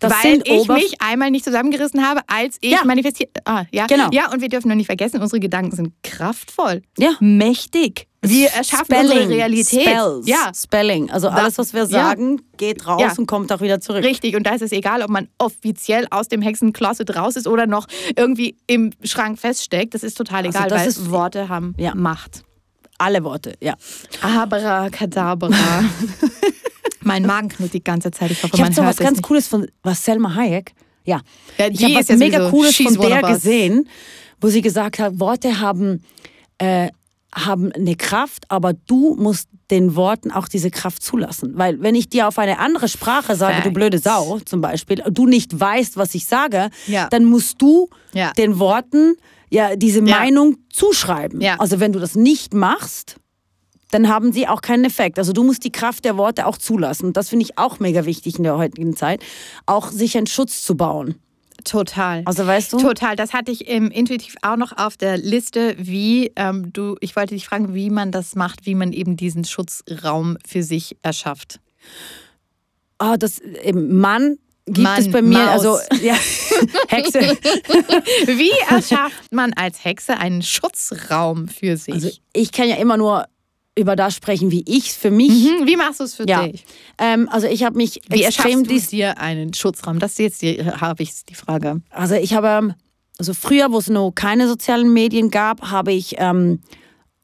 Das weil ich Oberf- mich einmal nicht zusammengerissen habe, als ich Ja. manifestiert. Ah, ja. Genau. Ja, und wir dürfen nur nicht vergessen, unsere Gedanken sind kraftvoll, Ja. mächtig. Wir erschaffen unsere Realität. Spells, Ja, Spelling. Also alles, was wir Ja. sagen, geht raus Ja. und kommt auch wieder zurück. Richtig, und da ist es egal, ob man offiziell aus dem Hexencloset raus ist oder noch irgendwie im Schrank feststeckt. Das ist total Also egal, das weil Worte haben Ja. Macht. Alle Worte, ja. Abracadabra. mein Magen knurrt die ganze Zeit. Ich hoffe, Ich habe so was ganz nicht. Cooles von was Selma Hayek. Ja, Ja, ich habe was mega Cooles von der gesehen, wo sie gesagt hat, Worte haben äh, haben eine Kraft, aber du musst den Worten auch diese Kraft zulassen. Weil wenn ich dir auf eine andere Sprache sage, du Facts. blöde Sau zum Beispiel, und du nicht weißt, was ich sage, Ja. dann musst du Ja. den Worten ja diese Ja. Meinung zuschreiben. Ja. Also wenn du das nicht machst, dann haben sie auch keinen Effekt. Also du musst die Kraft der Worte auch zulassen. Und das finde ich auch mega wichtig in der heutigen Zeit, auch sich einen Schutz zu bauen. Total. Also weißt du? Total, das hatte ich ähm, intuitiv auch noch auf der Liste, wie ähm, du, ich wollte dich fragen, wie man das macht, wie man eben diesen Schutzraum für sich erschafft. Ah, das eben Mann gibt Mann, es bei mir, Maus. also ja, Hexe. Wie erschafft man als Hexe einen Schutzraum für sich? Also ich kann ja immer nur über das sprechen, wie ich es für mich. Mhm, Wie machst du es für Ja, dich? ähm, also ich habe mich Wie extrem dis dir einen Schutzraum? Das jetzt habe ich die Frage. Also ich habe, ähm, also früher, wo es noch keine sozialen Medien gab, habe ich ähm,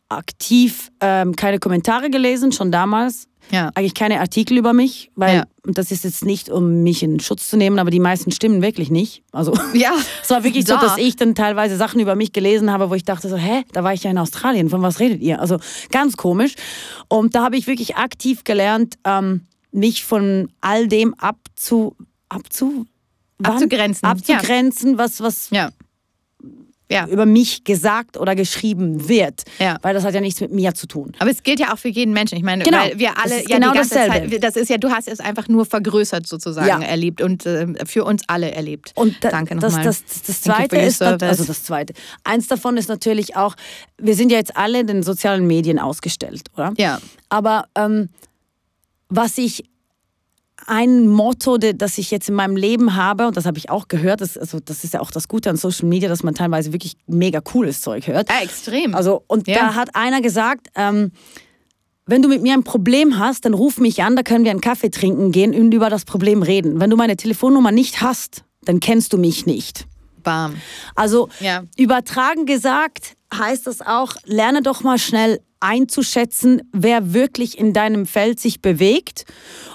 aktiv ähm, keine Kommentare gelesen, schon damals. Ja. Eigentlich keine Artikel über mich, weil Ja. das ist jetzt nicht, um mich in Schutz zu nehmen, aber die meisten stimmen wirklich nicht. Also Ja. es war wirklich so, Da. dass ich dann teilweise Sachen über mich gelesen habe, wo ich dachte so, hä, da war ich ja in Australien, von was redet ihr? Also ganz komisch. Und da habe ich wirklich aktiv gelernt, ähm, mich von all dem abzu, abzu, wann? Abzugrenzen. abzugrenzen, was, was Ja. Ja. über mich gesagt oder geschrieben wird. Ja. Weil das hat ja nichts mit mir zu tun. Aber es gilt ja auch für jeden Menschen. Ich meine, Genau. weil wir alle ja genau dasselbe. Zeit, das ist ja, du hast es einfach nur vergrößert sozusagen Ja. erlebt und äh, für uns alle erlebt. Und da, Danke das, nochmal. das, das, das Zweite ist, also das Zweite. Eins davon ist natürlich auch, wir sind ja jetzt alle in den sozialen Medien ausgestellt, oder? Ja. Aber ähm, was ich ein Motto, das ich jetzt in meinem Leben habe, und das habe ich auch gehört, das, also das ist ja auch das Gute an Social Media, dass man teilweise wirklich mega cooles Zeug hört. Ja, extrem. Also, und Ja. da hat einer gesagt, ähm, wenn du mit mir ein Problem hast, dann ruf mich an, da können wir einen Kaffee trinken gehen und über das Problem reden. Wenn du meine Telefonnummer nicht hast, dann kennst du mich nicht. Bam. Also Ja. übertragen gesagt, heißt das auch, lerne doch mal schnell einzuschätzen, wer wirklich in deinem Feld sich bewegt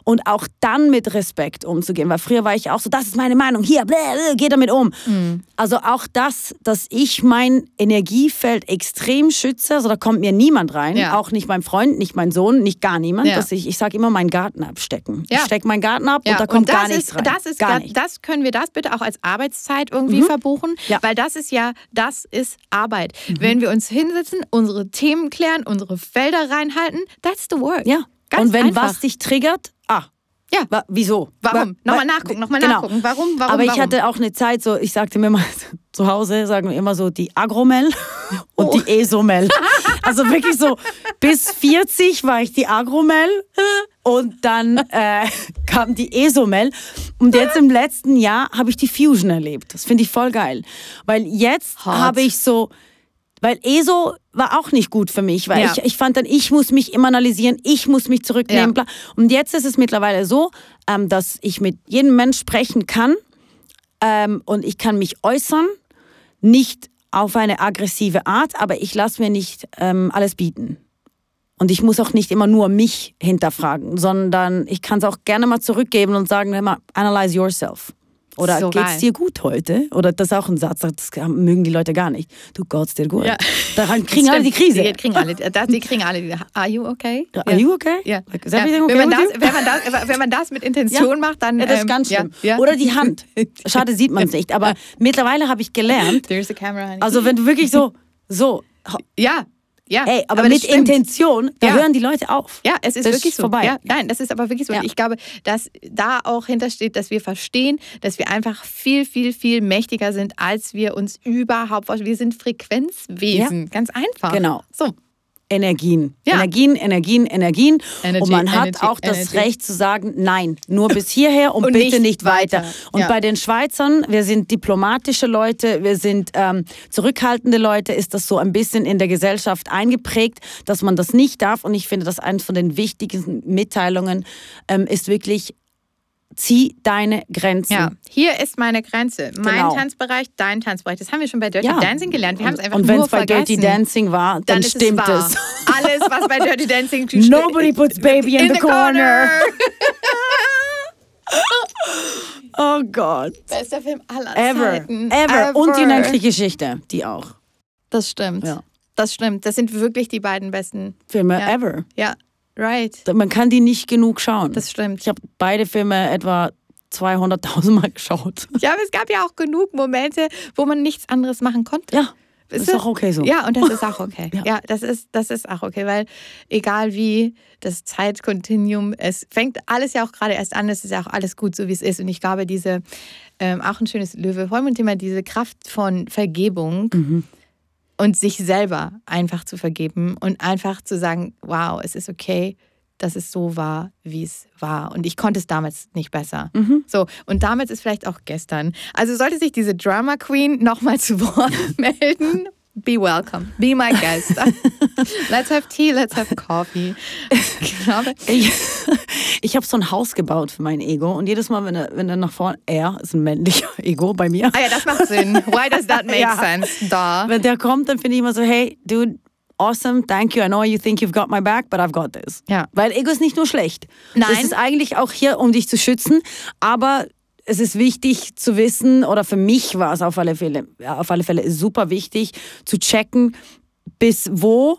und auch dann mit Respekt umzugehen. Weil früher war ich auch so, das ist meine Meinung, hier, bläh, bläh, geh damit um. Mhm. Also auch das, dass ich mein Energiefeld extrem schütze, also da kommt mir niemand rein, Ja. auch nicht mein Freund, nicht mein Sohn, nicht gar niemand. Ja. Dass ich ich sage immer, meinen Garten abstecken. Ja. Ich stecke meinen Garten ab Ja, und da kommt das gar nichts ist, rein. Das ist gar nicht. das können wir das bitte auch als Arbeitszeit irgendwie verbuchen, Mhm. Ja. Mhm. weil das ist ja, das ist Arbeit. Wenn wir uns hinsetzen, unsere Themen klären, unsere Felder reinhalten, that's the work. ja. Ganz und wenn einfach. was dich triggert, ah, Ja. wa wieso? Warum? Wa- Nochmal nachgucken, nochmal genau. nachgucken. Warum, warum, Aber ich warum? hatte auch eine Zeit so, ich sagte mir mal, zu Hause sagen wir immer so die Agromel und Oh. die Esomel. Also wirklich so, bis 40 war ich die Agromel und dann äh, kam die Esomel. Und jetzt im letzten Jahr habe ich die Fusion erlebt. Das finde ich voll geil. Weil jetzt habe ich so, weil ESO war auch nicht gut für mich, weil Ja. ich, ich fand dann, ich muss mich immer analysieren, ich muss mich zurücknehmen. Ja. Und jetzt ist es mittlerweile so, ähm, dass ich mit jedem Mensch sprechen kann ähm, und ich kann mich äußern, nicht auf eine aggressive Art, aber ich lasse mir nicht ähm, alles bieten. Und ich muss auch nicht immer nur mich hinterfragen, sondern ich kann es auch gerne mal zurückgeben und sagen, mal, analyze yourself. Oder So geht's geil. dir gut heute? Oder das ist auch ein Satz, das mögen die Leute gar nicht. Du geht's dir gut. Ja. Daran kriegen alle die Krise. Die kriegen alle, das, die kriegen alle die, are you okay? Are you okay? Ja. Like, Ja. okay Wenn, man das, you? wenn, man das, wenn man das mit Intention macht, dann. Ja, das ist ähm, ganz schlimm. Ja, ja. Oder die Hand. Schade sieht man es nicht. Aber mittlerweile habe ich gelernt, There's a camera, honey. also wenn du wirklich so, so, ja, ja. ey, aber, das mit stimmt. Intention, da Ja. hören die Leute auf. Ja, es ist Das wirklich ist so. vorbei. Ja, nein, das ist aber wirklich so. Ja. Und ich glaube, dass da auch hintersteht, dass wir verstehen, dass wir einfach viel, viel, viel mächtiger sind, als wir uns überhaupt vorstellen. Wir sind Frequenzwesen. Ganz einfach. Genau. So. Energien. Ja. Energien, Energien, Energien. Energy, und man hat Energy, auch das Energy. Recht zu sagen, nein, nur bis hierher und, Und bitte nicht weiter. weiter. Und Ja. bei den Schweizern, wir sind diplomatische Leute, wir sind ähm, zurückhaltende Leute, ist das so ein bisschen in der Gesellschaft eingeprägt, dass man das nicht darf. Und ich finde, dass eines von den wichtigsten Mitteilungen ähm, ist wirklich, zieh deine Grenzen. Ja, hier ist meine Grenze. Mein Genau. Tanzbereich, dein Tanzbereich. Das haben wir schon bei Dirty Ja. Dancing gelernt. Wir haben es einfach und wenn es bei. Dirty Dancing war, dann, dann stimmt es. Es. Alles, was bei Dirty Dancing Nobody puts baby in, the, corner. Oh Gott. Bester Film aller Ever. Zeiten. Ever. Und die unendliche Geschichte, die auch. Das stimmt. Ja. Das stimmt. Das sind wirklich die beiden besten. Filme Ja. ever. Ja, right. Man kann die nicht genug schauen. Das stimmt. ich habe beide Filme etwa 200.000 Mal geschaut. Ja, aber es gab ja auch genug Momente, wo man nichts anderes machen konnte. Ja, Ist ist auch okay so. Ja, und das ist auch okay. ja. Ja. das, ist, das ist auch okay, weil egal wie das Zeitkontinuum, es fängt alles ja auch gerade erst an, es ist ja auch alles gut, so wie es ist. Und ich glaube, diese, ähm, auch ein schönes Löwe, Vollmond-Thema, diese Kraft von Vergebung Mhm. Und sich selber einfach zu vergeben und einfach zu sagen, wow, es ist okay, dass es so war, wie es war. Und ich konnte es damals nicht besser. Mhm. So, und damals ist vielleicht auch gestern. Also sollte sich diese Drama Queen nochmal zu Wort melden. Be welcome. Be my guest. let's have tea, let's have coffee. Ich ich habe so ein Haus gebaut für mein Ego und jedes Mal, wenn er, wenn er nach vorne, er ist ein männlicher Ego bei mir. ah ja, das macht Sinn. Why does that make Ja. sense? Da. Wenn der kommt, dann finde ich immer so, hey, dude, awesome, thank you. I know you think you've got my back, but I've got this. Ja. Weil Ego ist nicht nur schlecht. Nein. Es ist eigentlich auch hier, um dich zu schützen, aber es ist wichtig zu wissen, oder für mich war es auf alle Fälle, ja, auf alle Fälle super wichtig, zu checken, bis wo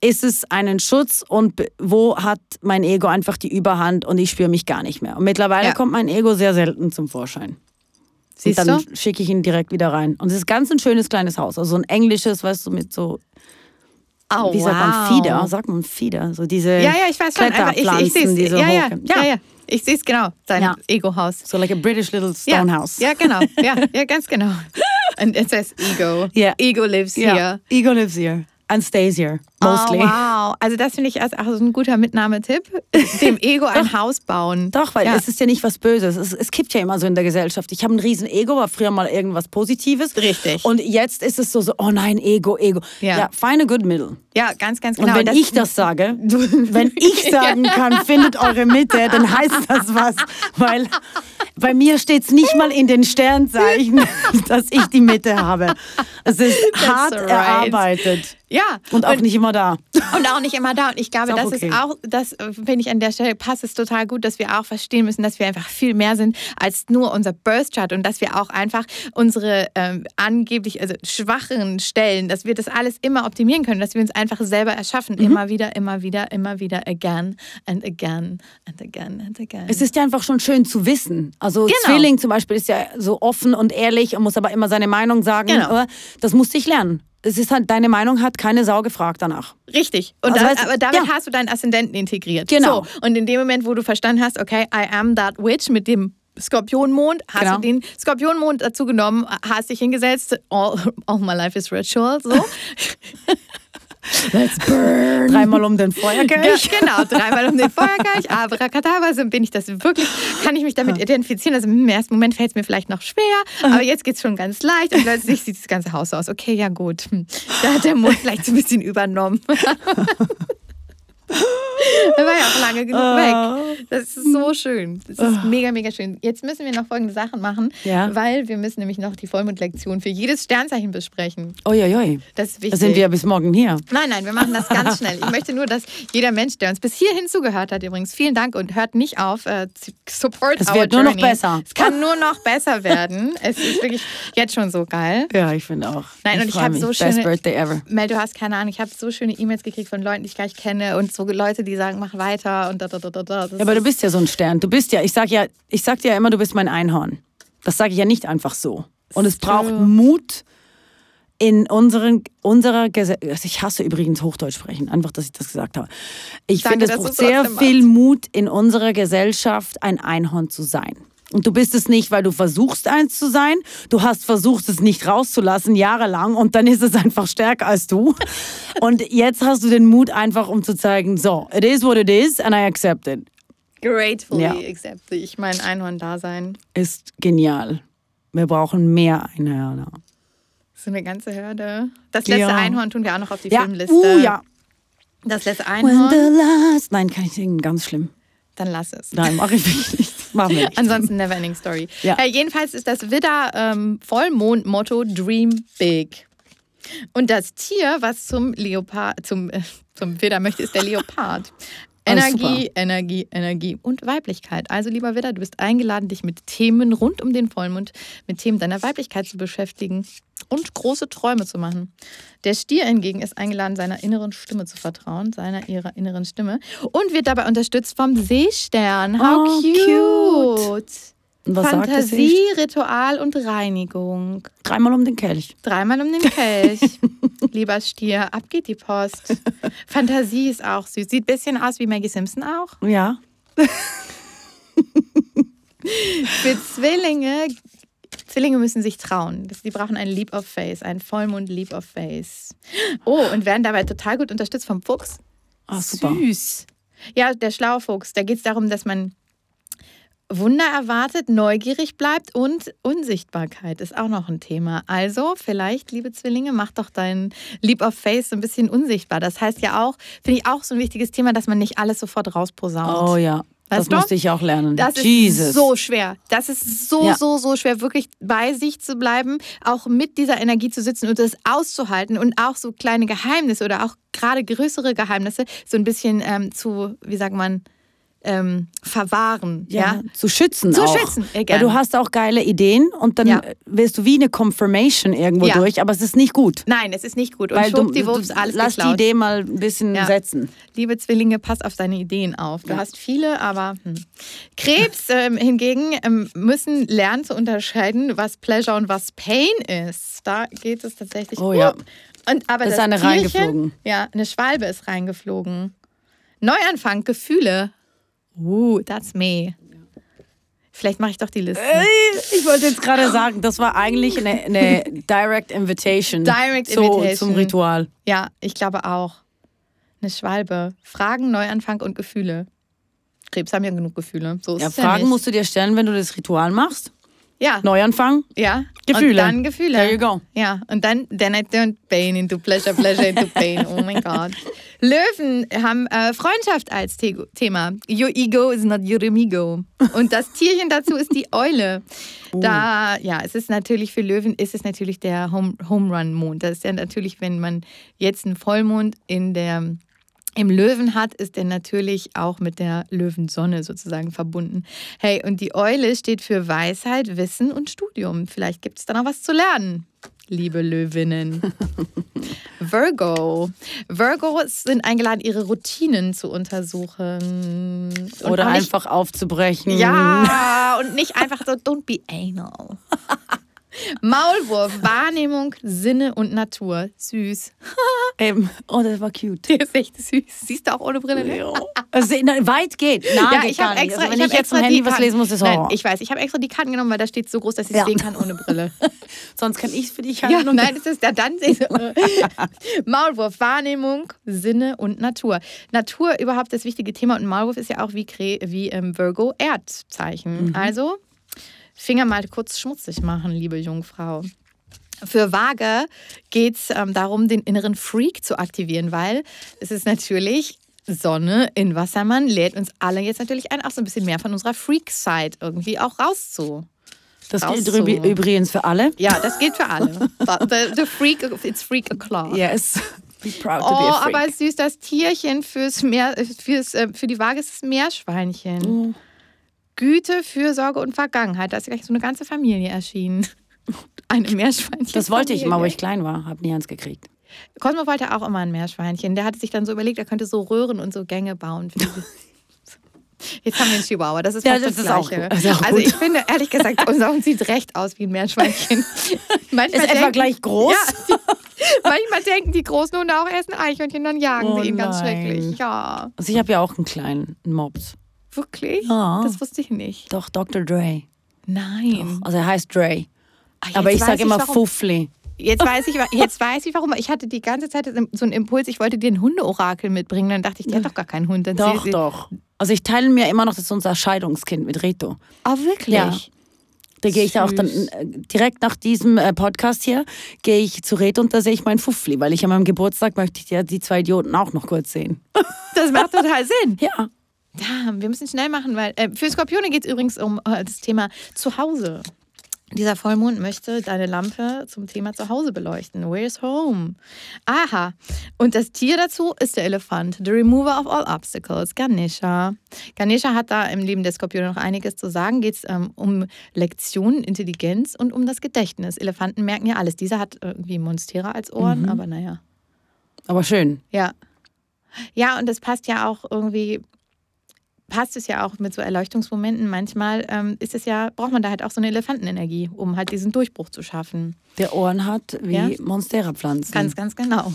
ist es einen Schutz und wo hat mein Ego einfach die Überhand und ich spüre mich gar nicht mehr. Und mittlerweile Ja. kommt mein Ego sehr selten zum Vorschein. Siehst und dann schicke ich ihn direkt wieder rein. Und es ist ganz ein schönes kleines Haus. Also so ein englisches, weißt du, mit so, Oh, wie sagt man, wow. Fieder? Sagt man Fieder? So diese Ja, ja, ich weiß schon. Einfach, ich, ich Kletterpflanzen, sehe es. die so Ja, ja, hochgehen. ja, ja. Ich sehe es genau. Sein Ja. Ego-Haus. So like a British little Ja. stone house. Ja, genau. Ja, ja, ganz genau. And it says ego. Ja. Ego lives Yeah. here. Ego lives here and stays here, mostly. Oh, wow. Also das finde ich als auch so ein guter Mitnahmetipp. Dem Ego ein Haus bauen. Doch, weil ja. es ist ja nicht was Böses. Es, es kippt ja immer so in der Gesellschaft. Ich habe ein riesen Ego, war früher mal irgendwas Positives. Richtig. Und jetzt ist es so, so oh nein, Ego, Ego. Ja. Ja, find a good middle. ja, ganz, ganz genau. Und wenn ich das sage, wenn ich sagen kann, findet eure Mitte, dann heißt das was. Weil bei mir steht es nicht mal in den Sternzeichen, dass ich die Mitte habe. Es ist hart right. erarbeitet. Ja, Und auch nicht immer da. Und auch nicht immer da. Und ich glaube, Ist das okay. ist auch, das finde ich an der Stelle passt es total gut, dass wir auch verstehen müssen, dass wir einfach viel mehr sind als nur unser Birth Chart und dass wir auch einfach unsere ähm, angeblich, also schwachen Stellen, dass wir das alles immer optimieren können, dass wir uns einfach selber erschaffen. Mhm. Immer wieder, immer wieder, immer wieder, again and again and again and again. Es ist ja einfach schon schön zu wissen. Also Genau. Zwilling zum Beispiel ist ja so offen und ehrlich und muss aber immer seine Meinung sagen. Genau. Das musste ich lernen. Es ist halt, deine Meinung hat keine Sau gefragt danach. Richtig. Und Also da, weißt du, aber damit ja. hast du deinen Aszendenten integriert. Genau. So. Und in dem Moment, wo du verstanden hast, okay, I am that witch mit dem Skorpionmond, hast Genau. du den Skorpionmond dazu genommen, hast dich hingesetzt, all, all my life is ritual, so. Let's burn. Dreimal um den Feuerkelch. Genau, dreimal um den Feuerkelch, abracadabra, so bin ich das wirklich, kann ich mich damit identifizieren. Also im ersten Moment fällt es mir vielleicht noch schwer, aber jetzt geht es schon ganz leicht und plötzlich sieht das ganze Haus aus. Okay, ja gut, da hat der Mond vielleicht so ein bisschen übernommen. Er war ja auch lange genug weg. Das ist so schön. Das ist mega, mega schön. Jetzt müssen wir noch folgende Sachen machen, Ja. weil wir müssen nämlich noch die Vollmondlektion für jedes Sternzeichen besprechen. Uiuiui. Das ist wichtig. Da sind wir ja bis morgen hier. Nein, nein, wir machen das ganz schnell. Ich möchte nur, dass jeder Mensch, der uns bis hierhin zugehört hat, übrigens, vielen Dank und hört nicht auf. Äh, support Es wird nur noch journey. besser. Es kann nur noch besser werden. Es ist wirklich jetzt schon so geil. Ja, ich finde auch. Nein, und ich freu hab mich. so Best schöne- Birthday ever. Mel, du hast keine Ahnung, ich habe so schöne E-Mails gekriegt von Leuten, die ich gar nicht kenne und so Leute, die sagen, mach weiter und da, da, da, da, Ja, aber du ist- bist ja so ein Stern. Du bist ja, ich sag ja, ich sag dir ja immer, du bist mein Einhorn. Das sage ich ja nicht einfach so. Und es braucht. Mut in unseren, unserer Gesellschaft. Also ich hasse übrigens Hochdeutsch sprechen, einfach, dass ich das gesagt habe. Ich Danke, finde, es braucht sehr viel Mut in unserer Gesellschaft, ein Einhorn zu sein. Und du bist es nicht, weil du versuchst, eins zu sein. Du hast versucht, es nicht rauszulassen, jahrelang. Und dann ist es einfach stärker als du. Und jetzt hast du den Mut einfach, um zu zeigen, so, it is what it is and I accept it. gratefully Ja. accept ich mein Einhorn-Dasein. ist genial. Wir brauchen mehr Einhörner. So eine ganze Herde. Das letzte Ja. Einhorn tun wir auch noch auf die Ja, Filmliste. uh, ja. Das letzte When Einhorn, the last... Nein, kann ich singen, ganz schlimm. dann lass es. Nein, mache ich wirklich nicht. Machen wir nicht. Ansonsten Neverending Story. Ja. Äh, jedenfalls ist das Widder ähm, Vollmond-Motto Dream Big. Und das Tier, was zum Leopard, zum, äh, zum Widder möchte, ist der Leopard. Ah, Energie. Energie, Energie und Weiblichkeit. Also, lieber Widder, du bist eingeladen, dich mit Themen rund um den Vollmond, mit Themen deiner Weiblichkeit zu beschäftigen und große Träume zu machen. Der Stier hingegen ist eingeladen, seiner inneren Stimme zu vertrauen, seiner ihrer inneren Stimme und wird dabei unterstützt vom Seestern. How Oh, cute! Und was? Fantasie, Ritual und Reinigung. Dreimal um den Kelch. Dreimal um den Kelch. Lieber Stier, ab geht die Post. Fantasie ist auch süß. Sieht ein bisschen aus wie Maggie Simpson auch. Ja. Für Zwillinge, Zwillinge müssen sich trauen. Die brauchen ein Leap of Face, ein Vollmond Leap of Face. Oh, und werden dabei total gut unterstützt vom Fuchs. Ah, super. Süß. Ja, der schlaue Fuchs. Da geht es darum, dass man Wunder erwartet, neugierig bleibt und Unsichtbarkeit ist auch noch ein Thema. Also vielleicht, liebe Zwillinge, mach doch dein Leap of Face so ein bisschen unsichtbar. Das heißt ja auch, finde ich auch so ein wichtiges Thema, dass man nicht alles sofort rausposaunt. Oh ja. das Weißt du? musste ich auch lernen. Das Jesus. ist so schwer. Das ist so, Ja. so, so schwer, wirklich bei sich zu bleiben, auch mit dieser Energie zu sitzen und das auszuhalten und auch so kleine Geheimnisse oder auch gerade größere Geheimnisse so ein bisschen ähm, zu, wie sagt man, ähm, verwahren. Ja. ja, zu schützen Zu auch. schützen, äh, Weil du hast auch geile Ideen und dann Ja. wirst du wie eine Confirmation irgendwo Ja. durch, aber es ist nicht gut. Nein, es ist nicht gut. Und Weil du, du alles lass geklaut. die Idee mal ein bisschen setzen. Liebe Zwillinge, pass auf deine Ideen auf. Du hast viele, aber hm. Krebs ähm, hingegen ähm, müssen lernen zu unterscheiden, was Pleasure und was Pain ist. Da geht es tatsächlich. Oh ja. Und aber Ist das eine Tierchen, reingeflogen. Ja, eine Schwalbe ist reingeflogen. Neuanfang, Gefühle. Uh, that's me. Vielleicht mache ich doch die Liste. Ich wollte jetzt gerade sagen, das war eigentlich eine, eine Direct Invitation. Direct so, Invitation. Zum Ritual. Ja, ich glaube auch. Eine Schwalbe. Fragen, Neuanfang und Gefühle. Krebs haben ja genug Gefühle. So ist Ja, es ja Fragen nicht. musst du dir stellen, wenn du das Ritual machst. Ja, Neuanfang. ja. Gefühle. Und dann Gefühle. There you go. Ja, und dann then I turned pain into pleasure, pleasure into pain. Oh mein Gott. Löwen haben äh, Freundschaft als The Thema. Your ego is not your amigo. Und das Tierchen dazu ist die Eule. Da, ja, es ist natürlich für Löwen ist es natürlich der Home, Home Run Mond. Das ist ja natürlich, wenn man jetzt einen Vollmond in der im Löwen hat, ist er natürlich auch mit der Löwensonne sozusagen verbunden. Hey, und die Eule steht für Weisheit, Wissen und Studium. Vielleicht gibt es da noch was zu lernen, liebe Löwinnen. Virgo. Virgos sind eingeladen, ihre Routinen zu untersuchen. Und Oder nicht, einfach aufzubrechen. Ja, und nicht einfach so, don't be anal. Maulwurf, Wahrnehmung, Sinne und Natur. Süß. Ähm, oh, das war cute. Der ist echt süß. Siehst du auch ohne Brille? ne? Also, na, weit geht. Na, Ja, geht ich habe extra, also, wenn ich ich, jetzt vom Handy die was lesen muss, ist Nein, ich weiß, ich habe extra die Karten genommen, weil da steht so groß, dass ich es Ja. sehen kann ohne Brille. Sonst kann ich es für dich ja, halten. und- nein, das ist ja dann Maulwurf, Wahrnehmung, Sinne und Natur. Natur überhaupt das wichtige Thema und Maulwurf ist ja auch wie, Kre wie ähm, Virgo Erdzeichen. Mhm. Also Finger mal kurz schmutzig machen, liebe Jungfrau. Für Waage geht es ähm, darum, den inneren Freak zu aktivieren, weil es ist natürlich Sonne in Wassermann, lädt uns alle jetzt natürlich ein, auch so ein bisschen mehr von unserer Freak-Side irgendwie auch rauszu. Das gilt übrigens für alle. Ja, das gilt für alle. The, the freak, it's freak o'clock. Yes. Be proud to Oh, be a freak. aber süß, das Tierchen fürs Meer, fürs, äh, für die Waage ist das Meerschweinchen. Oh. Güte, Fürsorge und Vergangenheit. Da ist gleich so eine ganze Familie erschienen. Eine Meerschweinchen. das wollte ich immer, wo ich klein war. Hab nie eins gekriegt. Cosmo wollte auch immer ein Meerschweinchen. Der hatte sich dann so überlegt, er könnte so Röhren und so Gänge bauen. Jetzt haben wir einen Chihuahua, das ist Ja, das das, ist auch Gleiche. Das ist auch also ich finde, ehrlich gesagt, unser Hund sieht recht aus wie ein Meerschweinchen. Manchmal Ist etwa denken- gleich groß? Ja, manchmal denken die großen Hunde auch, er ist ein Eichhörnchen, dann jagen Oh sie ihn ganz nein. schrecklich. Ja, Also ich habe ja auch einen kleinen einen Mops. wirklich? Ja. Das wusste ich nicht. Doch, Dr. Dre. Nein. Also er heißt Dre. Ah, jetzt Aber ich sage immer warum. Fuffli. Jetzt weiß, ich, jetzt weiß ich warum. Ich hatte die ganze Zeit so einen Impuls, ich wollte dir ein Hundeorakel mitbringen. Dann dachte ich, die hat doch gar keinen Hund. Dann Doch, sie- doch. Also ich teile mir immer noch, das ist unser Scheidungskind mit Reto. Oh, wirklich? Ja. Da gehe ich da auch dann äh, direkt nach diesem äh, Podcast hier, gehe ich zu Reto und da sehe ich meinen Fuffli, weil ich an meinem Geburtstag möchte ich ja die zwei Idioten auch noch kurz sehen. Das macht total Sinn. Ja. Ja, wir müssen schnell machen, weil äh, für Skorpione geht es übrigens um äh, das Thema Zuhause. Dieser Vollmond möchte deine Lampe zum Thema Zuhause beleuchten. Where's home? Aha. Und das Tier dazu ist der Elefant. The remover of all obstacles. Ganesha. Ganesha hat da im Leben der Skorpione noch einiges zu sagen. Geht es ähm, um Lektionen, Intelligenz und um das Gedächtnis. Elefanten merken ja alles. Dieser hat irgendwie Monstera als Ohren, aber naja. Aber schön. Ja. Ja, und das passt ja auch irgendwie, passt es ja auch mit so Erleuchtungsmomenten. Manchmal ähm, ist es ja, braucht man da halt auch so eine Elefantenenergie, um halt diesen Durchbruch zu schaffen. Der Ohren hat wie Ja. Monstera-Pflanzen. Ganz, ganz genau.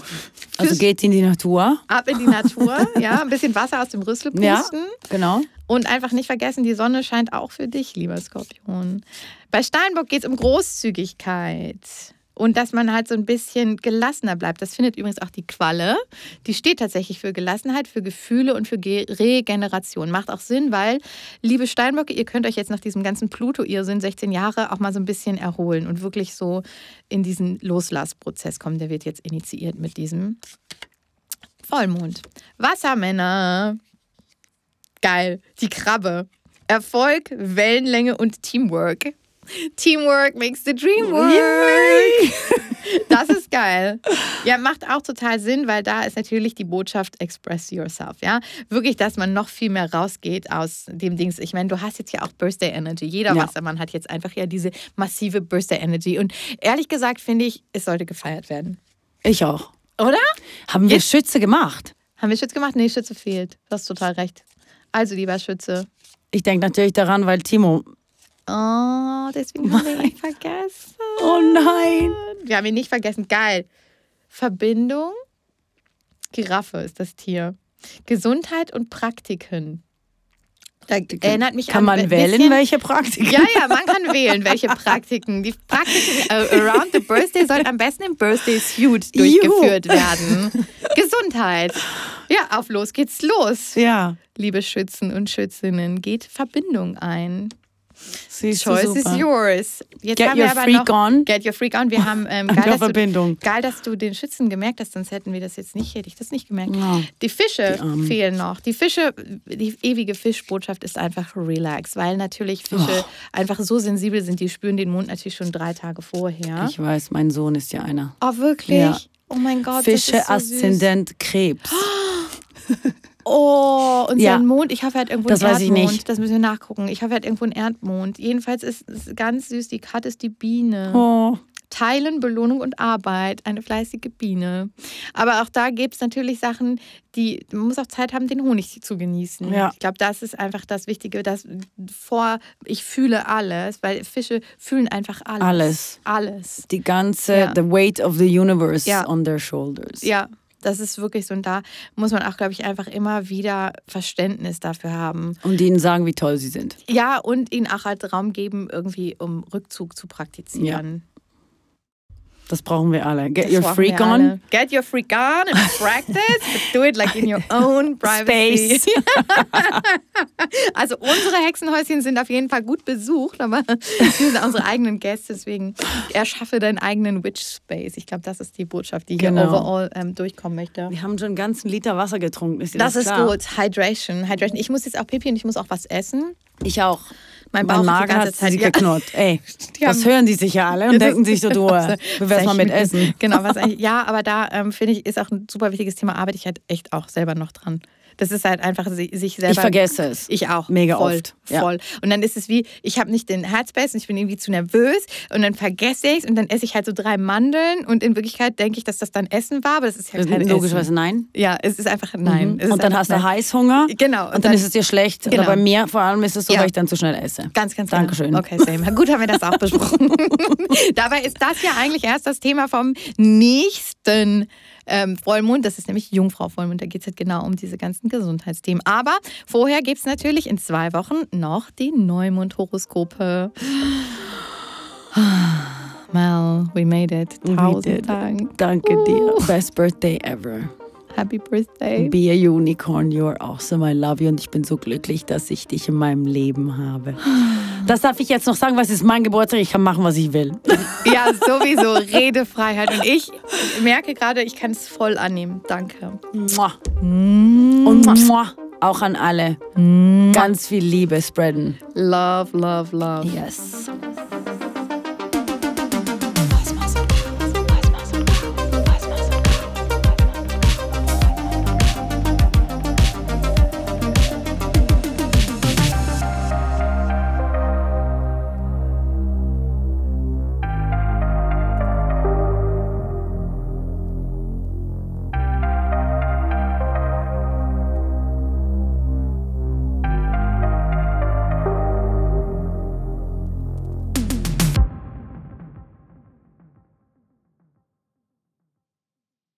also geht in die Natur. Ab in die Natur, ja, ein bisschen Wasser aus dem Rüssel Ja. pusten. Genau. Und einfach nicht vergessen, die Sonne scheint auch für dich, lieber Skorpion. Bei Steinbock geht es um Großzügigkeit. Und dass man halt so ein bisschen gelassener bleibt. Das findet übrigens auch die Qualle. Die steht tatsächlich für Gelassenheit, für Gefühle und für Ge Regeneration. Macht auch Sinn, weil, liebe Steinböcke, ihr könnt euch jetzt nach diesem ganzen Pluto-Irrsinn 16 Jahre auch mal so ein bisschen erholen und wirklich so in diesen Loslassprozess kommen. Der wird jetzt initiiert mit diesem Vollmond. Wassermänner. Geil. Die Krabbe. Erfolg, Wellenlänge und Teamwork. Teamwork makes the dream work. Das ist geil. Ja, macht auch total Sinn, weil da ist natürlich die Botschaft express yourself, ja? Wirklich, dass man noch viel mehr rausgeht aus dem Dings. Ich meine, du hast jetzt ja auch Birthday Energy. Jeder Ja. Wassermann hat jetzt einfach ja diese massive Birthday Energy und ehrlich gesagt finde ich, es sollte gefeiert werden. Ich auch. Oder? Haben wir Jetzt- Schütze gemacht? Haben wir Schütze gemacht? Nee, Schütze fehlt. Du hast total recht. Also, lieber Schütze. Ich denke natürlich daran, weil Timo. Oh, deswegen haben wir ihn vergessen. Oh nein. Wir haben ihn nicht vergessen. Geil. Verbindung. Giraffe ist das Tier. Gesundheit und Praktiken. Da erinnert mich Kann an man wählen, bisschen- welche Praktik? Ja, ja, man kann wählen, welche Praktiken. Die Praktiken äh, around the birthday sollen am besten im Birthday Suit durchgeführt werden. Gesundheit. Ja, auf los geht's los. Ja. Liebe Schützen und Schützinnen, geht Verbindung ein. Siehst Choice is yours. Jetzt Get haben your wir aber freak noch, on. Get your freak on. Wir haben ähm, geil, dass du, geil, dass du den Schützen gemerkt hast, sonst hätten wir das jetzt nicht, hätte ich das nicht gemerkt. Ja. Die Fische Die fehlen noch. Die Fische, die ewige Fischbotschaft ist einfach relax, weil natürlich Fische Oh. einfach so sensibel sind, die spüren den Mond natürlich schon drei Tage vorher. Ich weiß, mein Sohn ist ja einer. oh, wirklich? Ja. Oh mein Gott. Fische so. Aszendent Krebs. Oh, und Ja. sein Mond, ich hoffe, er hat irgendwo Das einen weiß ich Erdmond. nicht. Das müssen wir nachgucken. Ich hoffe, er hat irgendwo einen Erdmond. Jedenfalls ist es ganz süß. Die Kat ist die Biene. Oh. Teilen, Belohnung und Arbeit. Eine fleißige Biene. Aber auch da gibt es natürlich Sachen, die, man muss auch Zeit haben, den Honig zu genießen. Ja. Ich glaube, das ist einfach das Wichtige, dass vor, ich fühle alles, weil Fische fühlen einfach alles. Alles. Alles. Die ganze, Ja. the weight of the universe Ja. on their shoulders. Ja, das ist wirklich so. Und da muss man auch, glaube ich, einfach immer wieder Verständnis dafür haben. Und ihnen sagen, wie toll sie sind. Ja, und ihnen auch halt Raum geben, irgendwie, um Rückzug zu praktizieren. Das brauchen wir alle. Get Das your freak on. Get your freak on and practice, but do it like in your own privacy. Space. Also unsere Hexenhäuschen sind auf jeden Fall gut besucht, aber wir sind unsere eigenen Gäste, deswegen erschaffe deinen eigenen Witch Space. Ich glaube, das ist die Botschaft, die hier Genau. overall ähm, durchkommen möchte. Wir haben schon einen ganzen Liter Wasser getrunken. Ist Das das, ist klar? gut. Hydration. Hydration. Ich muss jetzt auch pipi und ich muss auch was essen. Ich auch. Mein Bauch Mein Magen hat Zeit- sich Ja. geknurrt. Ey, das hören die sicher alle und denken sich so, du, Was- äh, wie wär's mal mit Essen? Genau, was eigentlich, ja, aber da ähm, finde ich, ist auch ein super wichtiges Thema, arbeite ich halt echt auch selber noch dran. Das ist halt einfach si- sich selber. Ich vergesse es. Ich auch. Mega voll, oft, ja. Voll. Und dann ist es wie, ich habe nicht den Headspace und ich bin irgendwie zu nervös und dann vergesse ich es und dann esse ich halt so drei Mandeln und in Wirklichkeit denke ich, dass das dann Essen war, aber das ist ja kein Logischerweise nein. Ja, es ist einfach nein. Mhm. Ist Und dann hast du nein. Heißhunger. Genau. Und, dann, ist es dir schlecht. Genau. Oder bei mir vor allem ist es so, Ja. weil ich dann zu schnell esse. Ganz, ganz Dankeschön. Genau. Okay, same. Gut haben wir das auch besprochen. Dabei ist das ja eigentlich erst das Thema vom nächsten ähm, Vollmond. Das ist nämlich Jungfrau Vollmond. Da geht es halt genau um diese ganzen Gesundheitsthemen. Aber vorher gibt es natürlich in zwei Wochen noch die Neumond-Horoskope. Mel, we made it. We Tausend did. Dank. Danke dir. Uh. Best birthday ever. Happy Birthday. Be a unicorn, you're awesome, I love you und ich bin so glücklich, dass ich dich in meinem Leben habe. Das darf ich jetzt noch sagen, was ist mein Geburtstag? Ich kann machen, was ich will. Ja, sowieso. Redefreiheit. Und ich merke gerade, ich kann es voll annehmen. Danke. Mua. Und mua, auch an alle. Ganz viel Liebe spreaden. Love, love, love. Yes.